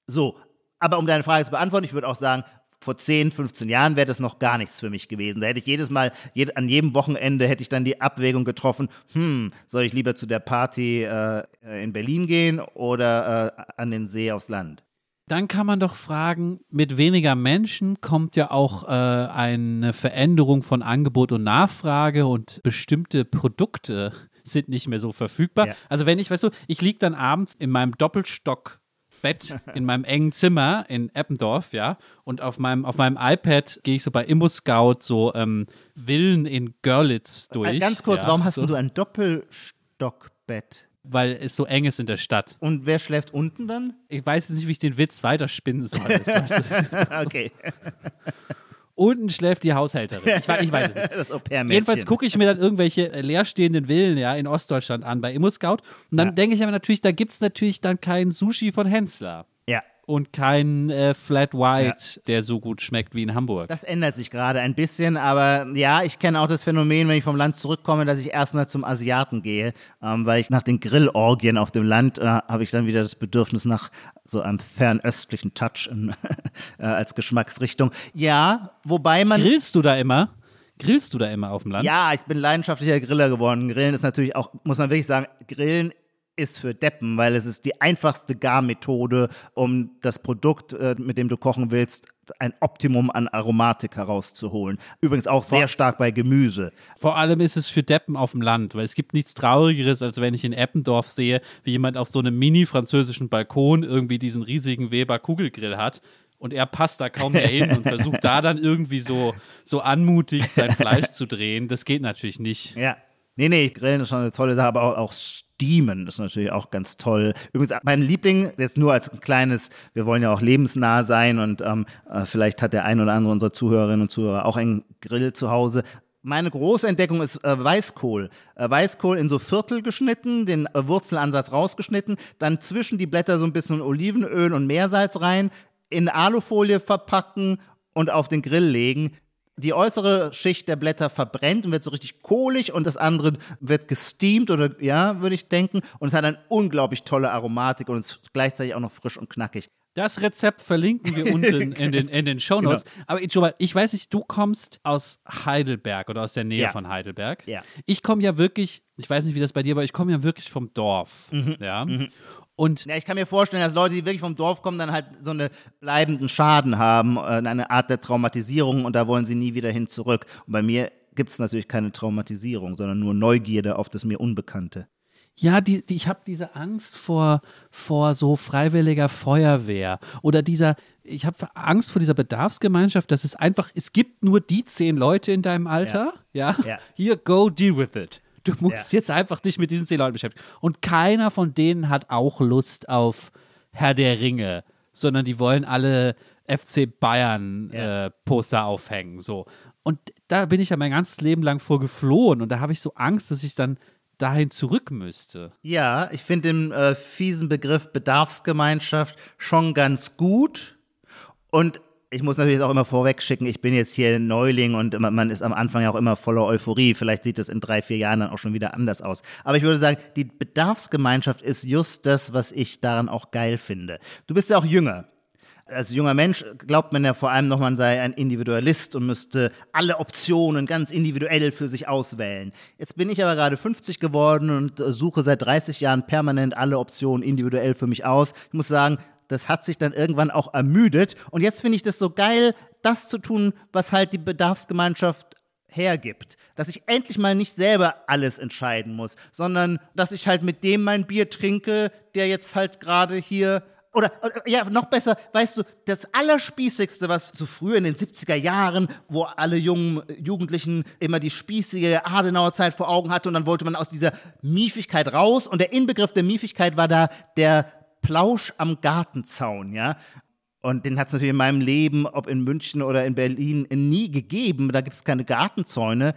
So, aber um deine Frage zu beantworten, ich würde auch sagen, vor 10, 15 Jahren wäre das noch gar nichts für mich gewesen. Da hätte ich jedes Mal, jed, an jedem Wochenende hätte ich dann die Abwägung getroffen, hm, soll ich lieber zu der Party äh, in Berlin gehen oder äh, an den See aufs Land? Dann kann man doch fragen, mit weniger Menschen kommt ja auch äh, eine Veränderung von Angebot und Nachfrage und bestimmte Produkte sind nicht mehr so verfügbar. Ja. Also wenn ich, weißt du, ich liege dann abends in meinem Doppelstock Bett in meinem engen Zimmer in Eppendorf, ja. Und auf meinem, auf meinem iPad gehe ich so bei Immo Scout so ähm, Villen in Görlitz durch. Ganz kurz, ja, warum hast so. du ein Doppelstockbett? Weil es so eng ist in der Stadt. Und wer schläft unten dann? Ich weiß jetzt nicht, wie ich den Witz weiterspinnen soll. okay. Unten schläft die Haushälterin. Ich, ich weiß es nicht. Das Jedenfalls gucke ich mir dann irgendwelche äh, leerstehenden Villen ja, in Ostdeutschland an bei ImmoScout. Und dann ja. denke ich aber natürlich, da gibt es natürlich dann kein Sushi von Hensler. Ja und kein äh, Flat White, ja. der so gut schmeckt wie in Hamburg. Das ändert sich gerade ein bisschen, aber ja, ich kenne auch das Phänomen, wenn ich vom Land zurückkomme, dass ich erstmal zum Asiaten gehe, ähm, weil ich nach den Grillorgien auf dem Land äh, habe ich dann wieder das Bedürfnis nach so einem fernöstlichen Touch in, äh, als Geschmacksrichtung. Ja, wobei man. Grillst du da immer? Grillst du da immer auf dem Land? Ja, ich bin leidenschaftlicher Griller geworden. Grillen ist natürlich auch, muss man wirklich sagen, Grillen ist für Deppen, weil es ist die einfachste Garmethode, um das Produkt, äh, mit dem du kochen willst, ein Optimum an Aromatik herauszuholen. Übrigens auch sehr stark bei Gemüse. Vor allem ist es für Deppen auf dem Land, weil es gibt nichts Traurigeres, als wenn ich in Eppendorf sehe, wie jemand auf so einem mini-französischen Balkon irgendwie diesen riesigen Weber-Kugelgrill hat und er passt da kaum mehr hin und versucht da dann irgendwie so, so anmutig sein Fleisch zu drehen. Das geht natürlich nicht. Ja. Nee, nee, Grillen ist schon eine tolle Sache, aber auch, auch Steamen ist natürlich auch ganz toll. Übrigens, mein Liebling, jetzt nur als ein kleines, wir wollen ja auch lebensnah sein und ähm, äh, vielleicht hat der ein oder andere unserer Zuhörerinnen und Zuhörer auch einen Grill zu Hause. Meine große Entdeckung ist äh, Weißkohl. Äh, Weißkohl in so Viertel geschnitten, den äh, Wurzelansatz rausgeschnitten, dann zwischen die Blätter so ein bisschen Olivenöl und Meersalz rein, in Alufolie verpacken und auf den Grill legen die äußere Schicht der Blätter verbrennt und wird so richtig kohlig und das andere wird gesteamt oder ja, würde ich denken. Und es hat eine unglaublich tolle Aromatik und ist gleichzeitig auch noch frisch und knackig. Das Rezept verlinken wir unten in den, in den Shownotes. Genau. Aber ich, ich weiß nicht, du kommst aus Heidelberg oder aus der Nähe ja. von Heidelberg. Ja. Ich komme ja wirklich, ich weiß nicht, wie das bei dir war, ich komme ja wirklich vom Dorf. Mhm. Ja. Mhm. Und ja, ich kann mir vorstellen, dass Leute, die wirklich vom Dorf kommen, dann halt so einen bleibenden Schaden haben, äh, eine Art der Traumatisierung und da wollen sie nie wieder hin zurück. Und bei mir gibt es natürlich keine Traumatisierung, sondern nur Neugierde auf das mir Unbekannte. Ja, die, die, ich habe diese Angst vor, vor so freiwilliger Feuerwehr oder dieser, ich habe Angst vor dieser Bedarfsgemeinschaft, dass es einfach, es gibt nur die zehn Leute in deinem Alter, ja, ja? ja. hier, go deal with it. Du musst ja. jetzt einfach dich mit diesen zehn Leuten beschäftigen. Und keiner von denen hat auch Lust auf Herr der Ringe, sondern die wollen alle FC Bayern ja. äh, Poster aufhängen. So. Und da bin ich ja mein ganzes Leben lang vor geflohen und da habe ich so Angst, dass ich dann dahin zurück müsste. Ja, ich finde den äh, fiesen Begriff Bedarfsgemeinschaft schon ganz gut. Und ich muss natürlich auch immer vorweg schicken, ich bin jetzt hier Neuling und man ist am Anfang ja auch immer voller Euphorie. Vielleicht sieht es in drei, vier Jahren dann auch schon wieder anders aus. Aber ich würde sagen, die Bedarfsgemeinschaft ist just das, was ich daran auch geil finde. Du bist ja auch jünger. Als junger Mensch glaubt man ja vor allem noch, man sei ein Individualist und müsste alle Optionen ganz individuell für sich auswählen. Jetzt bin ich aber gerade 50 geworden und suche seit 30 Jahren permanent alle Optionen individuell für mich aus. Ich muss sagen, das hat sich dann irgendwann auch ermüdet. Und jetzt finde ich das so geil, das zu tun, was halt die Bedarfsgemeinschaft hergibt. Dass ich endlich mal nicht selber alles entscheiden muss, sondern dass ich halt mit dem mein Bier trinke, der jetzt halt gerade hier Oder, oder, ja, noch besser, weißt du, das Allerspießigste, was so früher in den 70er Jahren, wo alle jungen Jugendlichen immer die spießige Adenauer Zeit vor Augen hatten und dann wollte man aus dieser Miefigkeit raus und der Inbegriff der Miefigkeit war da der Plausch am Gartenzaun, ja. Und den hat es natürlich in meinem Leben, ob in München oder in Berlin, nie gegeben. Da gibt es keine Gartenzäune.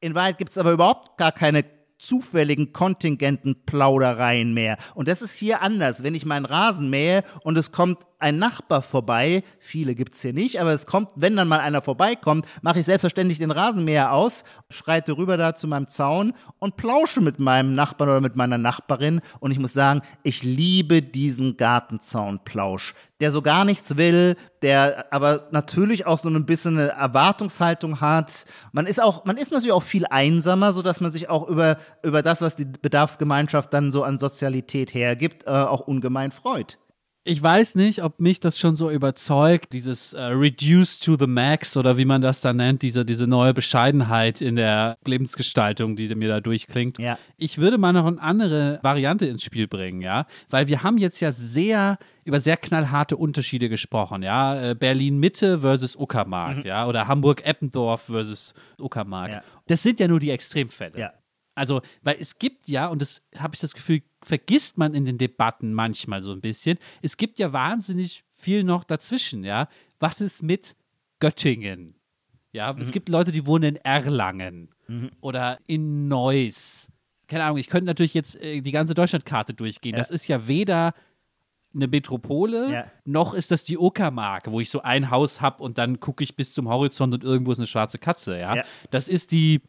In Wahrheit gibt es aber überhaupt gar keine zufälligen kontingenten Plaudereien mehr. Und das ist hier anders. Wenn ich meinen Rasen mähe und es kommt ein Nachbar vorbei, viele gibt es hier nicht, aber es kommt, wenn dann mal einer vorbeikommt, mache ich selbstverständlich den Rasenmäher aus, schreite rüber da zu meinem Zaun und plausche mit meinem Nachbarn oder mit meiner Nachbarin. Und ich muss sagen, ich liebe diesen Gartenzaunplausch, der so gar nichts will, der aber natürlich auch so ein bisschen eine Erwartungshaltung hat. Man ist auch, man ist natürlich auch viel einsamer, sodass man sich auch über, über das, was die Bedarfsgemeinschaft dann so an Sozialität hergibt, äh, auch ungemein freut ich weiß nicht, ob mich das schon so überzeugt, dieses äh, Reduce to the Max oder wie man das da nennt, diese, diese neue Bescheidenheit in der Lebensgestaltung, die mir da durchklingt. Ja. Ich würde mal noch eine andere Variante ins Spiel bringen, ja, weil wir haben jetzt ja sehr über sehr knallharte Unterschiede gesprochen, ja, äh, Berlin Mitte versus Uckermark, mhm. ja, oder Hamburg Eppendorf versus Uckermark. Ja. Das sind ja nur die Extremfälle. Ja. Also, weil es gibt ja, und das habe ich das Gefühl, vergisst man in den Debatten manchmal so ein bisschen, es gibt ja wahnsinnig viel noch dazwischen, ja. Was ist mit Göttingen? Ja, mhm. es gibt Leute, die wohnen in Erlangen mhm. oder in Neuss. Keine Ahnung, ich könnte natürlich jetzt äh, die ganze Deutschlandkarte durchgehen. Ja. Das ist ja weder eine Metropole, ja. noch ist das die Uckermark, wo ich so ein Haus habe und dann gucke ich bis zum Horizont und irgendwo ist eine schwarze Katze, ja. ja. Das ist die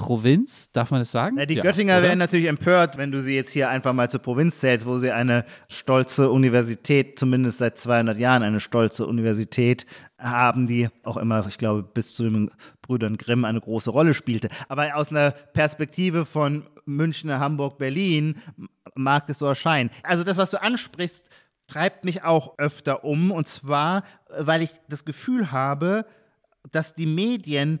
Provinz, darf man das sagen? Ja, die ja, Göttinger oder? wären natürlich empört, wenn du sie jetzt hier einfach mal zur Provinz zählst, wo sie eine stolze Universität, zumindest seit 200 Jahren eine stolze Universität haben, die auch immer, ich glaube, bis zu den Brüdern Grimm eine große Rolle spielte. Aber aus einer Perspektive von München, Hamburg, Berlin mag das so erscheinen. Also das, was du ansprichst, treibt mich auch öfter um. Und zwar, weil ich das Gefühl habe, dass die Medien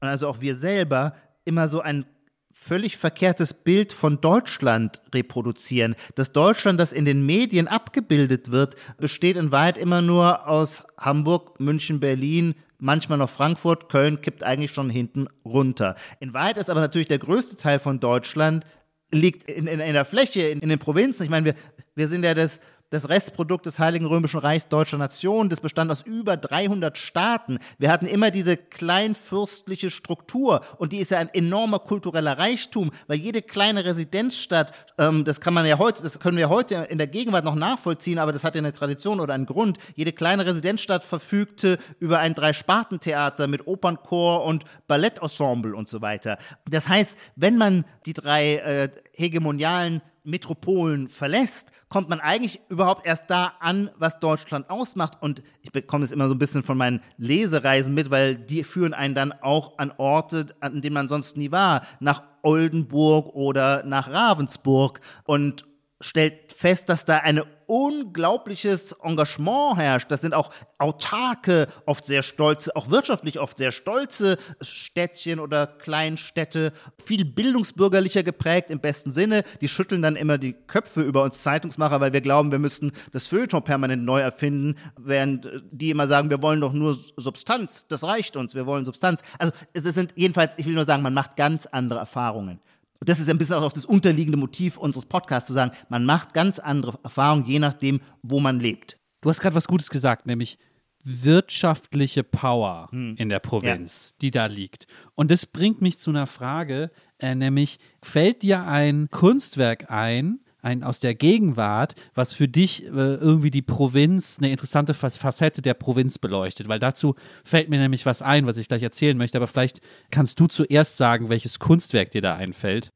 und also auch wir selber immer so ein völlig verkehrtes Bild von Deutschland reproduzieren. Das Deutschland, das in den Medien abgebildet wird, besteht in Wahrheit immer nur aus Hamburg, München, Berlin, manchmal noch Frankfurt, Köln kippt eigentlich schon hinten runter. In Wahrheit ist aber natürlich der größte Teil von Deutschland liegt in, in, in der Fläche, in, in den Provinzen. Ich meine, wir, wir sind ja das das Restprodukt des Heiligen Römischen Reichs deutscher Nation. Das bestand aus über 300 Staaten. Wir hatten immer diese kleinfürstliche Struktur und die ist ja ein enormer kultureller Reichtum, weil jede kleine Residenzstadt, ähm, das kann man ja heute, das können wir heute in der Gegenwart noch nachvollziehen, aber das hat ja eine Tradition oder einen Grund. Jede kleine Residenzstadt verfügte über ein Drei-Sparten-Theater mit Opernchor und Ballettensemble und so weiter. Das heißt, wenn man die drei äh, hegemonialen Metropolen verlässt, kommt man eigentlich überhaupt erst da an, was Deutschland ausmacht. Und ich bekomme es immer so ein bisschen von meinen Lesereisen mit, weil die führen einen dann auch an Orte, an denen man sonst nie war. Nach Oldenburg oder nach Ravensburg und stellt fest, dass da eine unglaubliches Engagement herrscht. Das sind auch autarke, oft sehr stolze, auch wirtschaftlich oft sehr stolze Städtchen oder Kleinstädte, viel bildungsbürgerlicher geprägt im besten Sinne. Die schütteln dann immer die Köpfe über uns Zeitungsmacher, weil wir glauben, wir müssten das Feuilleton permanent neu erfinden, während die immer sagen, wir wollen doch nur Substanz, das reicht uns, wir wollen Substanz. Also es sind jedenfalls, ich will nur sagen, man macht ganz andere Erfahrungen. Und das ist ein bisschen auch das unterliegende Motiv unseres Podcasts, zu sagen, man macht ganz andere Erfahrungen, je nachdem, wo man lebt. Du hast gerade was Gutes gesagt, nämlich wirtschaftliche Power hm. in der Provinz, ja. die da liegt. Und das bringt mich zu einer Frage, äh, nämlich fällt dir ein Kunstwerk ein, ein aus der Gegenwart, was für dich äh, irgendwie die Provinz, eine interessante Facette der Provinz beleuchtet. Weil dazu fällt mir nämlich was ein, was ich gleich erzählen möchte. Aber vielleicht kannst du zuerst sagen, welches Kunstwerk dir da einfällt.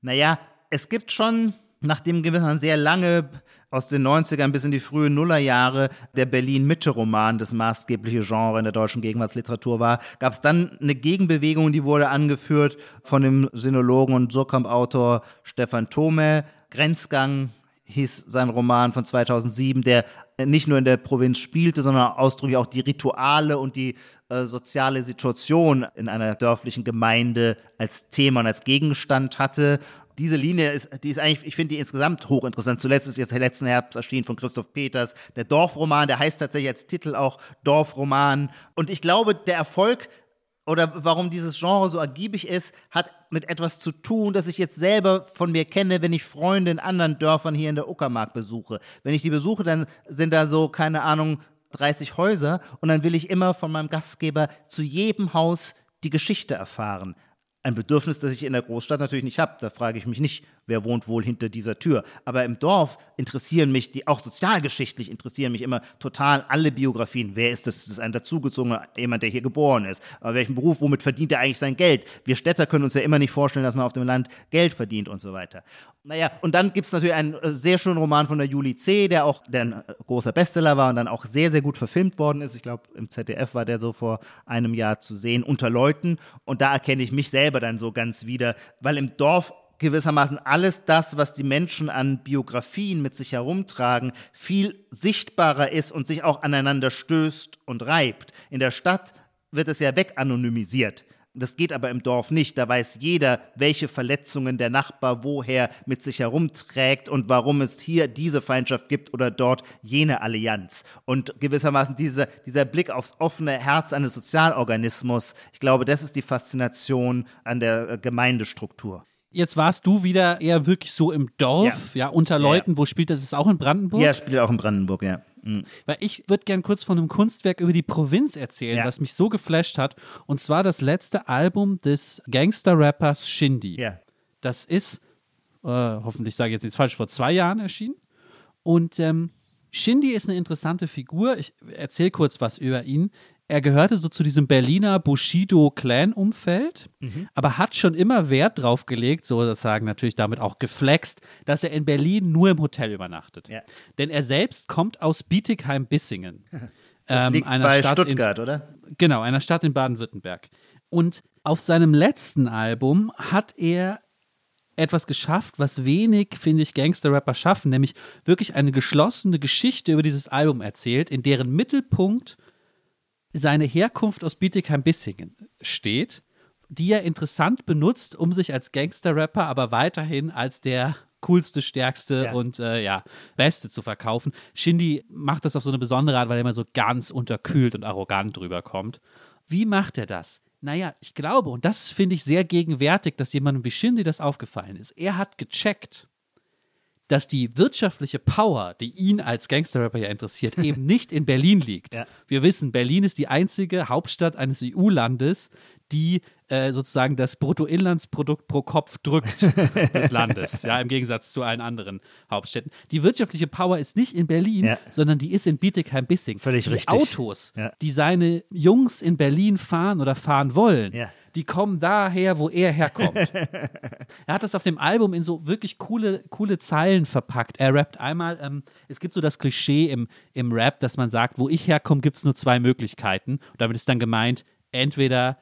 Naja, es gibt schon, nachdem gewissermaßen sehr lange aus den 90ern bis in die frühen Nullerjahre der Berlin-Mitte-Roman das maßgebliche Genre in der deutschen Gegenwartsliteratur war, gab es dann eine Gegenbewegung, die wurde angeführt von dem Sinologen und Surkamp-Autor Stefan Thome, Grenzgang hieß sein Roman von 2007, der nicht nur in der Provinz spielte, sondern ausdrücklich auch die Rituale und die äh, soziale Situation in einer dörflichen Gemeinde als Thema und als Gegenstand hatte. Diese Linie ist, die ist eigentlich, ich finde die insgesamt hochinteressant. Zuletzt ist jetzt letzten Herbst erschienen von Christoph Peters, der Dorfroman, der heißt tatsächlich als Titel auch Dorfroman. Und ich glaube, der Erfolg oder warum dieses Genre so ergiebig ist, hat mit etwas zu tun, das ich jetzt selber von mir kenne, wenn ich Freunde in anderen Dörfern hier in der Uckermark besuche. Wenn ich die besuche, dann sind da so, keine Ahnung, 30 Häuser und dann will ich immer von meinem Gastgeber zu jedem Haus die Geschichte erfahren. Ein Bedürfnis, das ich in der Großstadt natürlich nicht habe. Da frage ich mich nicht, wer wohnt wohl hinter dieser Tür. Aber im Dorf interessieren mich, die auch sozialgeschichtlich interessieren mich immer total alle Biografien. Wer ist das? Ist das ein dazugezogener, jemand, der hier geboren ist? Aber welchen Beruf, womit verdient er eigentlich sein Geld? Wir Städter können uns ja immer nicht vorstellen, dass man auf dem Land Geld verdient und so weiter. Naja, und dann gibt es natürlich einen äh, sehr schönen Roman von der Julie C., der auch der ein äh, großer Bestseller war und dann auch sehr, sehr gut verfilmt worden ist. Ich glaube, im ZDF war der so vor einem Jahr zu sehen, unter Leuten. Und da erkenne ich mich selber dann so ganz wieder, weil im Dorf gewissermaßen alles das, was die Menschen an Biografien mit sich herumtragen, viel sichtbarer ist und sich auch aneinander stößt und reibt. In der Stadt wird es ja weganonymisiert. Das geht aber im Dorf nicht. Da weiß jeder, welche Verletzungen der Nachbar woher mit sich herumträgt und warum es hier diese Feindschaft gibt oder dort jene Allianz. Und gewissermaßen diese, dieser Blick aufs offene Herz eines Sozialorganismus, ich glaube, das ist die Faszination an der äh, Gemeindestruktur. Jetzt warst du wieder eher wirklich so im Dorf, ja, ja unter Leuten. Ja, ja. Wo spielt das? Ist es auch in Brandenburg? Ja, spielt auch in Brandenburg, ja. Mhm. Weil ich würde gern kurz von einem Kunstwerk über die Provinz erzählen, was mich so geflasht hat. Und zwar das letzte Album des Gangster-Rappers Shindy. Ja. Das ist, äh, hoffentlich sage ich jetzt nichts falsch, vor zwei Jahren erschienen. Und ähm, Shindy ist eine interessante Figur. Ich erzähle kurz was über ihn er gehörte so zu diesem Berliner Bushido-Clan-Umfeld, mhm. aber hat schon immer Wert drauf gelegt, sozusagen natürlich damit auch geflext, dass er in Berlin nur im Hotel übernachtet. Ja. Denn er selbst kommt aus Bietigheim-Bissingen. Das ähm, liegt einer bei Stadt Stuttgart, in, oder? Genau, einer Stadt in Baden-Württemberg. Und auf seinem letzten Album hat er etwas geschafft, was wenig, finde ich, Gangster-Rapper schaffen, nämlich wirklich eine geschlossene Geschichte über dieses Album erzählt, in deren Mittelpunkt seine Herkunft aus Bietigheim-Bissingen steht, die er interessant benutzt, um sich als Gangster-Rapper aber weiterhin als der coolste, stärkste ja. und äh, ja, beste zu verkaufen. Shindy macht das auf so eine besondere Art, weil er immer so ganz unterkühlt und arrogant drüber kommt. Wie macht er das? Naja, ich glaube, und das finde ich sehr gegenwärtig, dass jemandem wie Shindy das aufgefallen ist. Er hat gecheckt, dass die wirtschaftliche Power, die ihn als Gangsterrapper ja interessiert, eben nicht in Berlin liegt. Ja. Wir wissen, Berlin ist die einzige Hauptstadt eines EU-Landes, die äh, sozusagen das Bruttoinlandsprodukt pro Kopf drückt des Landes, ja, im Gegensatz zu allen anderen Hauptstädten. Die wirtschaftliche Power ist nicht in Berlin, ja. sondern die ist in Bietigheim-Bissing. Völlig die richtig. Autos, ja. die seine Jungs in Berlin fahren oder fahren wollen, ja die kommen daher, wo er herkommt. er hat das auf dem Album in so wirklich coole, coole Zeilen verpackt. Er rappt einmal, ähm, es gibt so das Klischee im, im Rap, dass man sagt, wo ich herkomme, gibt es nur zwei Möglichkeiten. Und damit ist dann gemeint, entweder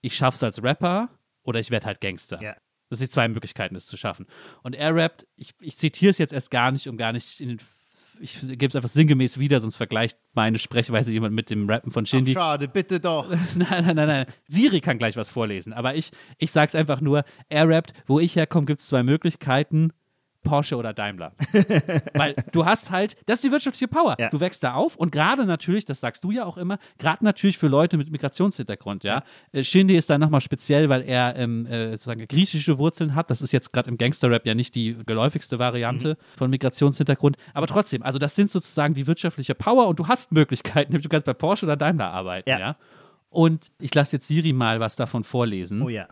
ich schaff's als Rapper oder ich werde halt Gangster. Ja. Das sind die zwei Möglichkeiten, das zu schaffen. Und er rappt, ich, ich zitiere es jetzt erst gar nicht, um gar nicht in den ich gebe es einfach sinngemäß wieder, sonst vergleicht meine Sprechweise jemand mit dem Rappen von Shindy. Ach, schade, bitte doch. nein, nein, nein, nein. Siri kann gleich was vorlesen, aber ich, ich es einfach nur, er rappt, wo ich herkomme, gibt es zwei Möglichkeiten. Porsche oder Daimler. Weil du hast halt, das ist die wirtschaftliche Power. Ja. Du wächst da auf und gerade natürlich, das sagst du ja auch immer, gerade natürlich für Leute mit Migrationshintergrund, ja. ja. Äh, Shindy ist da nochmal speziell, weil er ähm, äh, sozusagen griechische Wurzeln hat. Das ist jetzt gerade im Gangster-Rap ja nicht die geläufigste Variante mhm. von Migrationshintergrund. Aber trotzdem, also das sind sozusagen die wirtschaftliche Power und du hast Möglichkeiten, du kannst bei Porsche oder Daimler arbeiten, ja. ja? Und ich lasse jetzt Siri mal was davon vorlesen. Oh ja.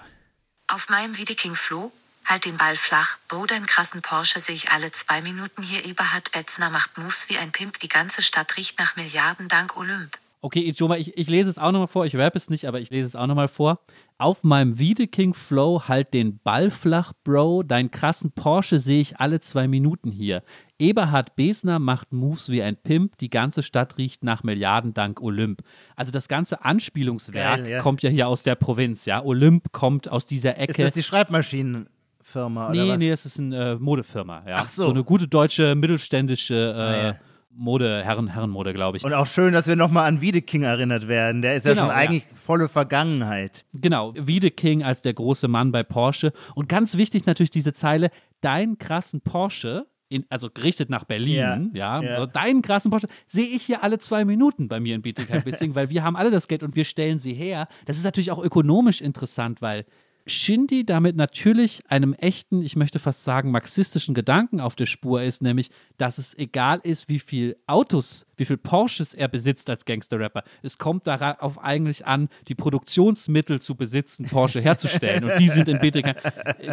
Auf meinem Wiedeking Floh Halt den Ball flach. Oh, deinen krassen Porsche sehe ich alle zwei Minuten hier. Eberhard Betzner macht Moves wie ein Pimp. Die ganze Stadt riecht nach Milliarden dank Olymp. Okay, Ijoma, ich, ich lese es auch nochmal vor. Ich rap es nicht, aber ich lese es auch nochmal vor. Auf meinem Wiedeking Flow halt den Ball flach, Bro. Deinen krassen Porsche sehe ich alle zwei Minuten hier. Eberhard Besner macht Moves wie ein Pimp. Die ganze Stadt riecht nach Milliarden dank Olymp. Also das ganze Anspielungswerk Geil, ja. kommt ja hier aus der Provinz, ja. Olymp kommt aus dieser Ecke. Ist das die Schreibmaschinen? Firma nee, oder was? Nee, es ist eine äh, Modefirma, ja. Ach so. So eine gute deutsche mittelständische äh, ah, ja. Mode, Herren, Herrenmode, glaube ich. Und auch schön, dass wir nochmal an Wiedeking erinnert werden. Der ist genau, ja schon eigentlich ja. volle Vergangenheit. Genau, Wiedeking als der große Mann bei Porsche. Und ganz wichtig natürlich diese Zeile, dein krassen Porsche, in, also gerichtet nach Berlin, ja, ja, ja. Deinen krassen Porsche, sehe ich hier alle zwei Minuten bei mir in Bietigheim-Bissing, weil wir haben alle das Geld und wir stellen sie her. Das ist natürlich auch ökonomisch interessant, weil Shindy damit natürlich einem echten, ich möchte fast sagen, marxistischen Gedanken auf der Spur ist, nämlich, dass es egal ist, wie viel Autos, wie viel Porsches er besitzt als Gangster-Rapper. Es kommt darauf eigentlich an, die Produktionsmittel zu besitzen, Porsche herzustellen. Und die sind in Bietigheim,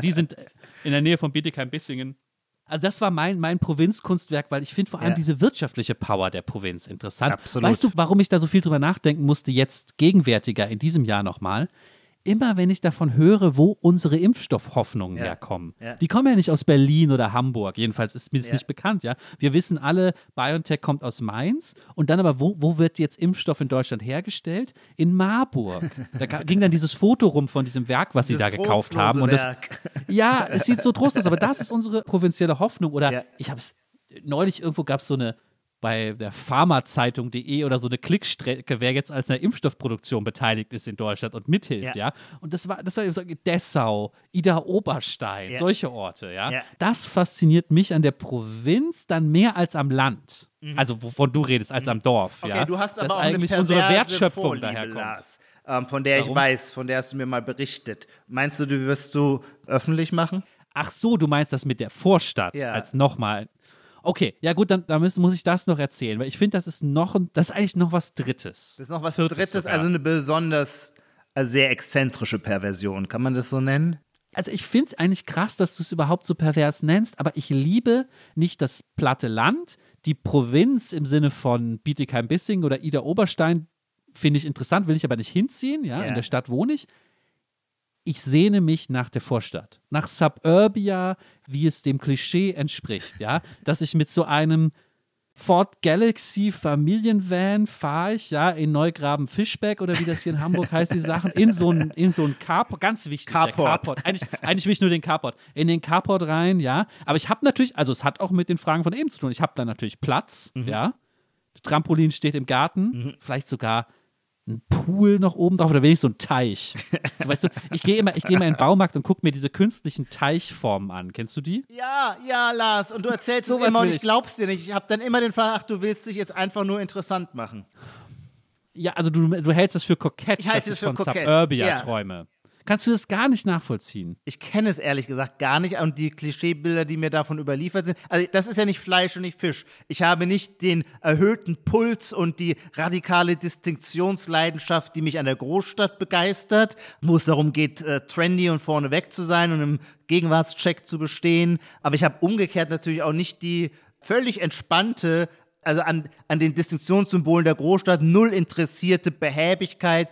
die sind in der Nähe von Bietigheim-Bissingen. Also das war mein, mein Provinzkunstwerk, weil ich finde vor allem ja. diese wirtschaftliche Power der Provinz interessant. Absolut. Weißt du, warum ich da so viel drüber nachdenken musste, jetzt gegenwärtiger in diesem Jahr nochmal? Immer wenn ich davon höre, wo unsere Impfstoffhoffnungen ja. herkommen. Ja. Die kommen ja nicht aus Berlin oder Hamburg, jedenfalls ist mir das ja. nicht bekannt, ja. Wir wissen alle, BioNTech kommt aus Mainz und dann aber, wo, wo wird jetzt Impfstoff in Deutschland hergestellt? In Marburg. Da ging dann dieses Foto rum von diesem Werk, was dieses sie da gekauft haben. Und das, ja, es sieht so trostlos, aber das ist unsere provinzielle Hoffnung. Oder ich habe es neulich irgendwo gab es so eine bei der Pharmazeitung.de oder so eine Klickstrecke, wer jetzt als einer Impfstoffproduktion beteiligt ist in Deutschland und mithilft, ja. ja? Und das war, das war so Dessau, Ida Oberstein, ja. solche Orte, ja? ja? Das fasziniert mich an der Provinz dann mehr als am Land. Mhm. Also wovon du redest, als am Dorf, okay, ja. du hast aber Dass auch eigentlich unsere Wertschöpfung daherkommt. Lars. Ähm, von der ich Warum? weiß, von der hast du mir mal berichtet. Meinst du, du wirst du öffentlich machen? Ach so, du meinst das mit der Vorstadt ja. als nochmal. Okay, ja gut, dann, dann muss ich das noch erzählen, weil ich finde, das ist noch, das ist eigentlich noch was Drittes. Das ist noch was Drittes, sogar. also eine besonders äh, sehr exzentrische Perversion, kann man das so nennen? Also ich finde es eigentlich krass, dass du es überhaupt so pervers nennst, aber ich liebe nicht das platte Land, die Provinz im Sinne von Bietigheim-Bissing oder Ida Oberstein finde ich interessant, will ich aber nicht hinziehen, ja, ja. in der Stadt wohne ich ich sehne mich nach der Vorstadt, nach Suburbia, wie es dem Klischee entspricht, ja, dass ich mit so einem Ford Galaxy Familienvan fahre ich, ja, in Neugraben Fischbeck oder wie das hier in Hamburg heißt, die Sachen, in so ein, in so Carport, ganz wichtig, Carport. Carport. Eigentlich, eigentlich will ich nur den Carport. In den Carport rein, ja. Aber ich habe natürlich, also es hat auch mit den Fragen von eben zu tun. Ich habe da natürlich Platz, mhm. ja. Trampolin steht im Garten, mhm. vielleicht sogar ein Pool noch oben drauf oder wenigstens so ein Teich. weißt du, ich gehe immer, ich gehe immer in den Baumarkt und gucke mir diese künstlichen Teichformen an. Kennst du die? Ja, ja, Lars. Und du erzählst so immer und ich glaub's dir nicht. Ich habe dann immer den Verdacht, du willst dich jetzt einfach nur interessant machen. Ja, also du, du hältst es für kokett, ich dass ich von kokett. Suburbia ja. Kannst du das gar nicht nachvollziehen? Ich kenne es ehrlich gesagt gar nicht und die Klischeebilder, die mir davon überliefert sind, also das ist ja nicht Fleisch und nicht Fisch. Ich habe nicht den erhöhten Puls und die radikale Distinktionsleidenschaft, die mich an der Großstadt begeistert, wo es darum geht, äh, trendy und vorneweg zu sein und im Gegenwartscheck zu bestehen. Aber ich habe umgekehrt natürlich auch nicht die völlig entspannte also an, an den Distinktionssymbolen der Großstadt null interessierte Behäbigkeit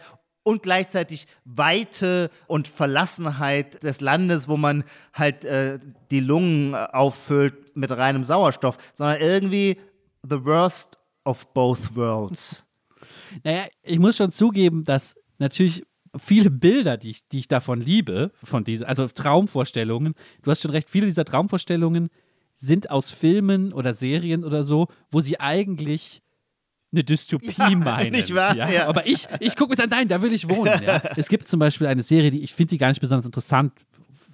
und gleichzeitig Weite und Verlassenheit des Landes, wo man halt äh, die Lungen auffüllt mit reinem Sauerstoff, sondern irgendwie the worst of both worlds. Naja, ich muss schon zugeben, dass natürlich viele Bilder, die ich, die ich davon liebe, von diesen, also Traumvorstellungen, du hast schon recht, viele dieser Traumvorstellungen sind aus Filmen oder Serien oder so, wo sie eigentlich eine Dystopie ja, meinen. Nicht wahr? Ja? ja. Aber ich, ich gucke mir dann, nein, da will ich wohnen. Ja? Es gibt zum Beispiel eine Serie, die ich finde die gar nicht besonders interessant.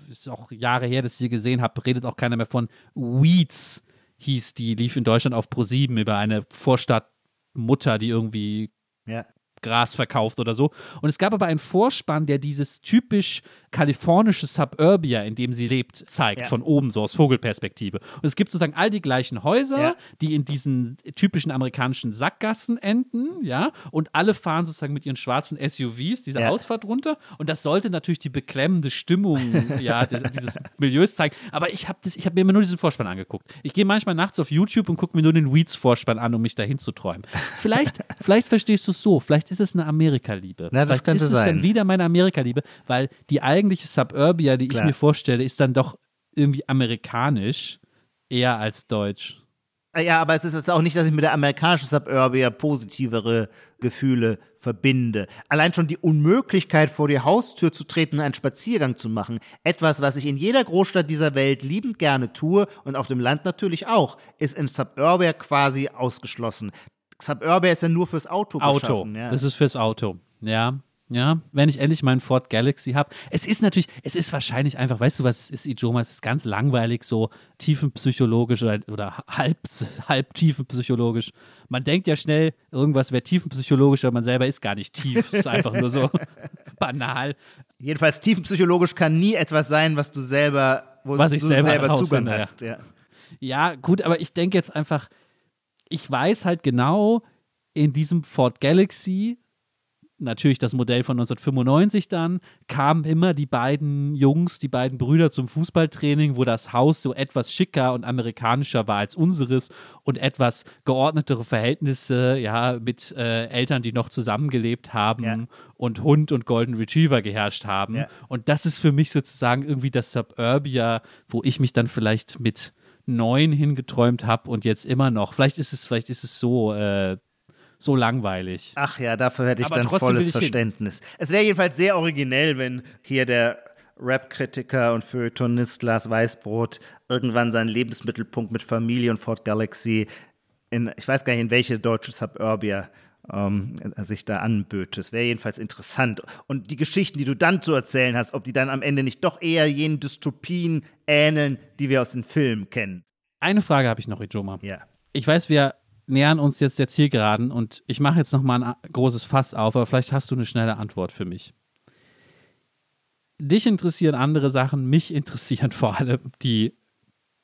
Ist auch Jahre her, dass ich sie gesehen habe, redet auch keiner mehr von. Weeds hieß die, lief in Deutschland auf Pro7 über eine Vorstadtmutter, die irgendwie ja. Gras verkauft oder so. Und es gab aber einen Vorspann, der dieses typisch kalifornische Suburbia, in dem sie lebt, zeigt, ja. von oben, so aus Vogelperspektive. Und es gibt sozusagen all die gleichen Häuser, ja. die in diesen typischen amerikanischen Sackgassen enden, ja, und alle fahren sozusagen mit ihren schwarzen SUVs diese ja. Ausfahrt runter. Und das sollte natürlich die beklemmende Stimmung, ja, des, dieses Milieus zeigen. Aber ich habe hab mir immer nur diesen Vorspann angeguckt. Ich gehe manchmal nachts auf YouTube und gucke mir nur den Weeds-Vorspann an, um mich dahin zu träumen. Vielleicht, vielleicht verstehst du es so, vielleicht ist es eine Amerika-Liebe. Ja, das vielleicht könnte ist es dann wieder meine Amerika-Liebe, weil die eigene eigentliche Suburbia, die Klar. ich mir vorstelle, ist dann doch irgendwie amerikanisch eher als deutsch. Ah ja, aber es ist jetzt auch nicht, dass ich mit der amerikanischen Suburbia positivere Gefühle verbinde. Allein schon die Unmöglichkeit, vor die Haustür zu treten und einen Spaziergang zu machen. Etwas, was ich in jeder Großstadt dieser Welt liebend gerne tue und auf dem Land natürlich auch, ist in Suburbia quasi ausgeschlossen. Suburbia ist ja nur fürs Auto, Auto. Ja. Das ist fürs Auto, ja. Ja, wenn ich endlich meinen Ford Galaxy habe. Es ist natürlich, es ist wahrscheinlich einfach, weißt du, was es ist, Ijoma? Es ist ganz langweilig, so tiefenpsychologisch oder, oder halb, halb tiefenpsychologisch. Man denkt ja schnell, irgendwas wäre tiefenpsychologisch, aber man selber ist gar nicht tief. Es ist einfach nur so banal. Jedenfalls tiefenpsychologisch kann nie etwas sein, was du selber, wo was ich du selber, selber Zugang hast. Ja. ja, gut, aber ich denke jetzt einfach, ich weiß halt genau, in diesem Ford Galaxy natürlich das Modell von 1995 dann, kamen immer die beiden Jungs, die beiden Brüder zum Fußballtraining, wo das Haus so etwas schicker und amerikanischer war als unseres und etwas geordnetere Verhältnisse, ja, mit äh, Eltern, die noch zusammengelebt haben ja. und Hund und Golden Retriever geherrscht haben. Ja. Und das ist für mich sozusagen irgendwie das Suburbia, wo ich mich dann vielleicht mit neun hingeträumt habe und jetzt immer noch. Vielleicht ist es, vielleicht ist es so äh, so langweilig. Ach ja, dafür hätte ich Aber dann volles Verständnis. Hin. Es wäre jedenfalls sehr originell, wenn hier der Rap-Kritiker und Feuilletonist Lars Weißbrot irgendwann seinen Lebensmittelpunkt mit Familie und Ford Galaxy in, ich weiß gar nicht, in welche deutsche Suburbia ähm, sich da anböte. Es wäre jedenfalls interessant. Und die Geschichten, die du dann zu erzählen hast, ob die dann am Ende nicht doch eher jenen Dystopien ähneln, die wir aus den Filmen kennen. Eine Frage habe ich noch, Ijoma. Ja. Ich weiß, wir nähern uns jetzt der Zielgeraden und ich mache jetzt noch mal ein großes Fass auf, aber vielleicht hast du eine schnelle Antwort für mich. Dich interessieren andere Sachen, mich interessieren vor allem die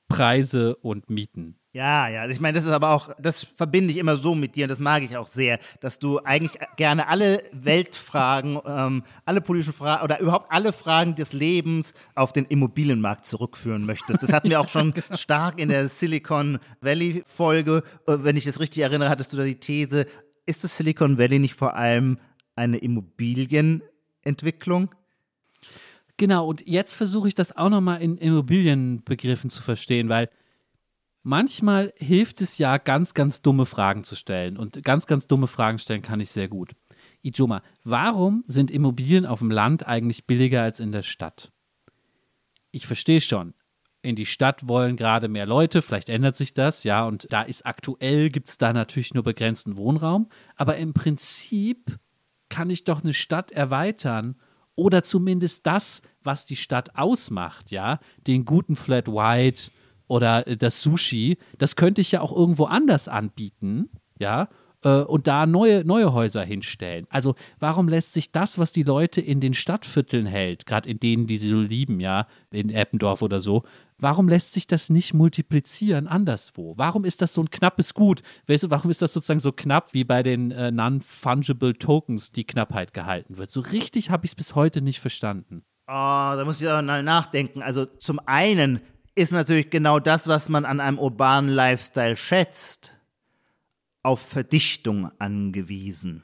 Preise und Mieten. Ja, ja, ich meine, das ist aber auch, das verbinde ich immer so mit dir und das mag ich auch sehr, dass du eigentlich gerne alle Weltfragen, ähm, alle politischen Fragen oder überhaupt alle Fragen des Lebens auf den Immobilienmarkt zurückführen möchtest. Das hatten wir auch schon stark in der Silicon Valley Folge. Äh, wenn ich es richtig erinnere, hattest du da die These, ist das Silicon Valley nicht vor allem eine Immobilienentwicklung? Genau, und jetzt versuche ich das auch nochmal in Immobilienbegriffen zu verstehen, weil manchmal hilft es ja, ganz, ganz dumme Fragen zu stellen. Und ganz, ganz dumme Fragen stellen kann ich sehr gut. Ijoma, warum sind Immobilien auf dem Land eigentlich billiger als in der Stadt? Ich verstehe schon. In die Stadt wollen gerade mehr Leute, vielleicht ändert sich das, ja, und da ist aktuell, gibt es da natürlich nur begrenzten Wohnraum, aber im Prinzip kann ich doch eine Stadt erweitern oder zumindest das, was die Stadt ausmacht, ja, den guten Flat White, oder das Sushi, das könnte ich ja auch irgendwo anders anbieten, ja, äh, und da neue, neue Häuser hinstellen. Also warum lässt sich das, was die Leute in den Stadtvierteln hält, gerade in denen, die sie so lieben, ja, in Eppendorf oder so, warum lässt sich das nicht multiplizieren anderswo? Warum ist das so ein knappes Gut? Weißt du, warum ist das sozusagen so knapp wie bei den äh, Non-Fungible Tokens, die Knappheit gehalten wird? So richtig habe ich es bis heute nicht verstanden. Oh, da muss ich aber nachdenken. Also zum einen ist natürlich genau das, was man an einem urbanen Lifestyle schätzt, auf Verdichtung angewiesen.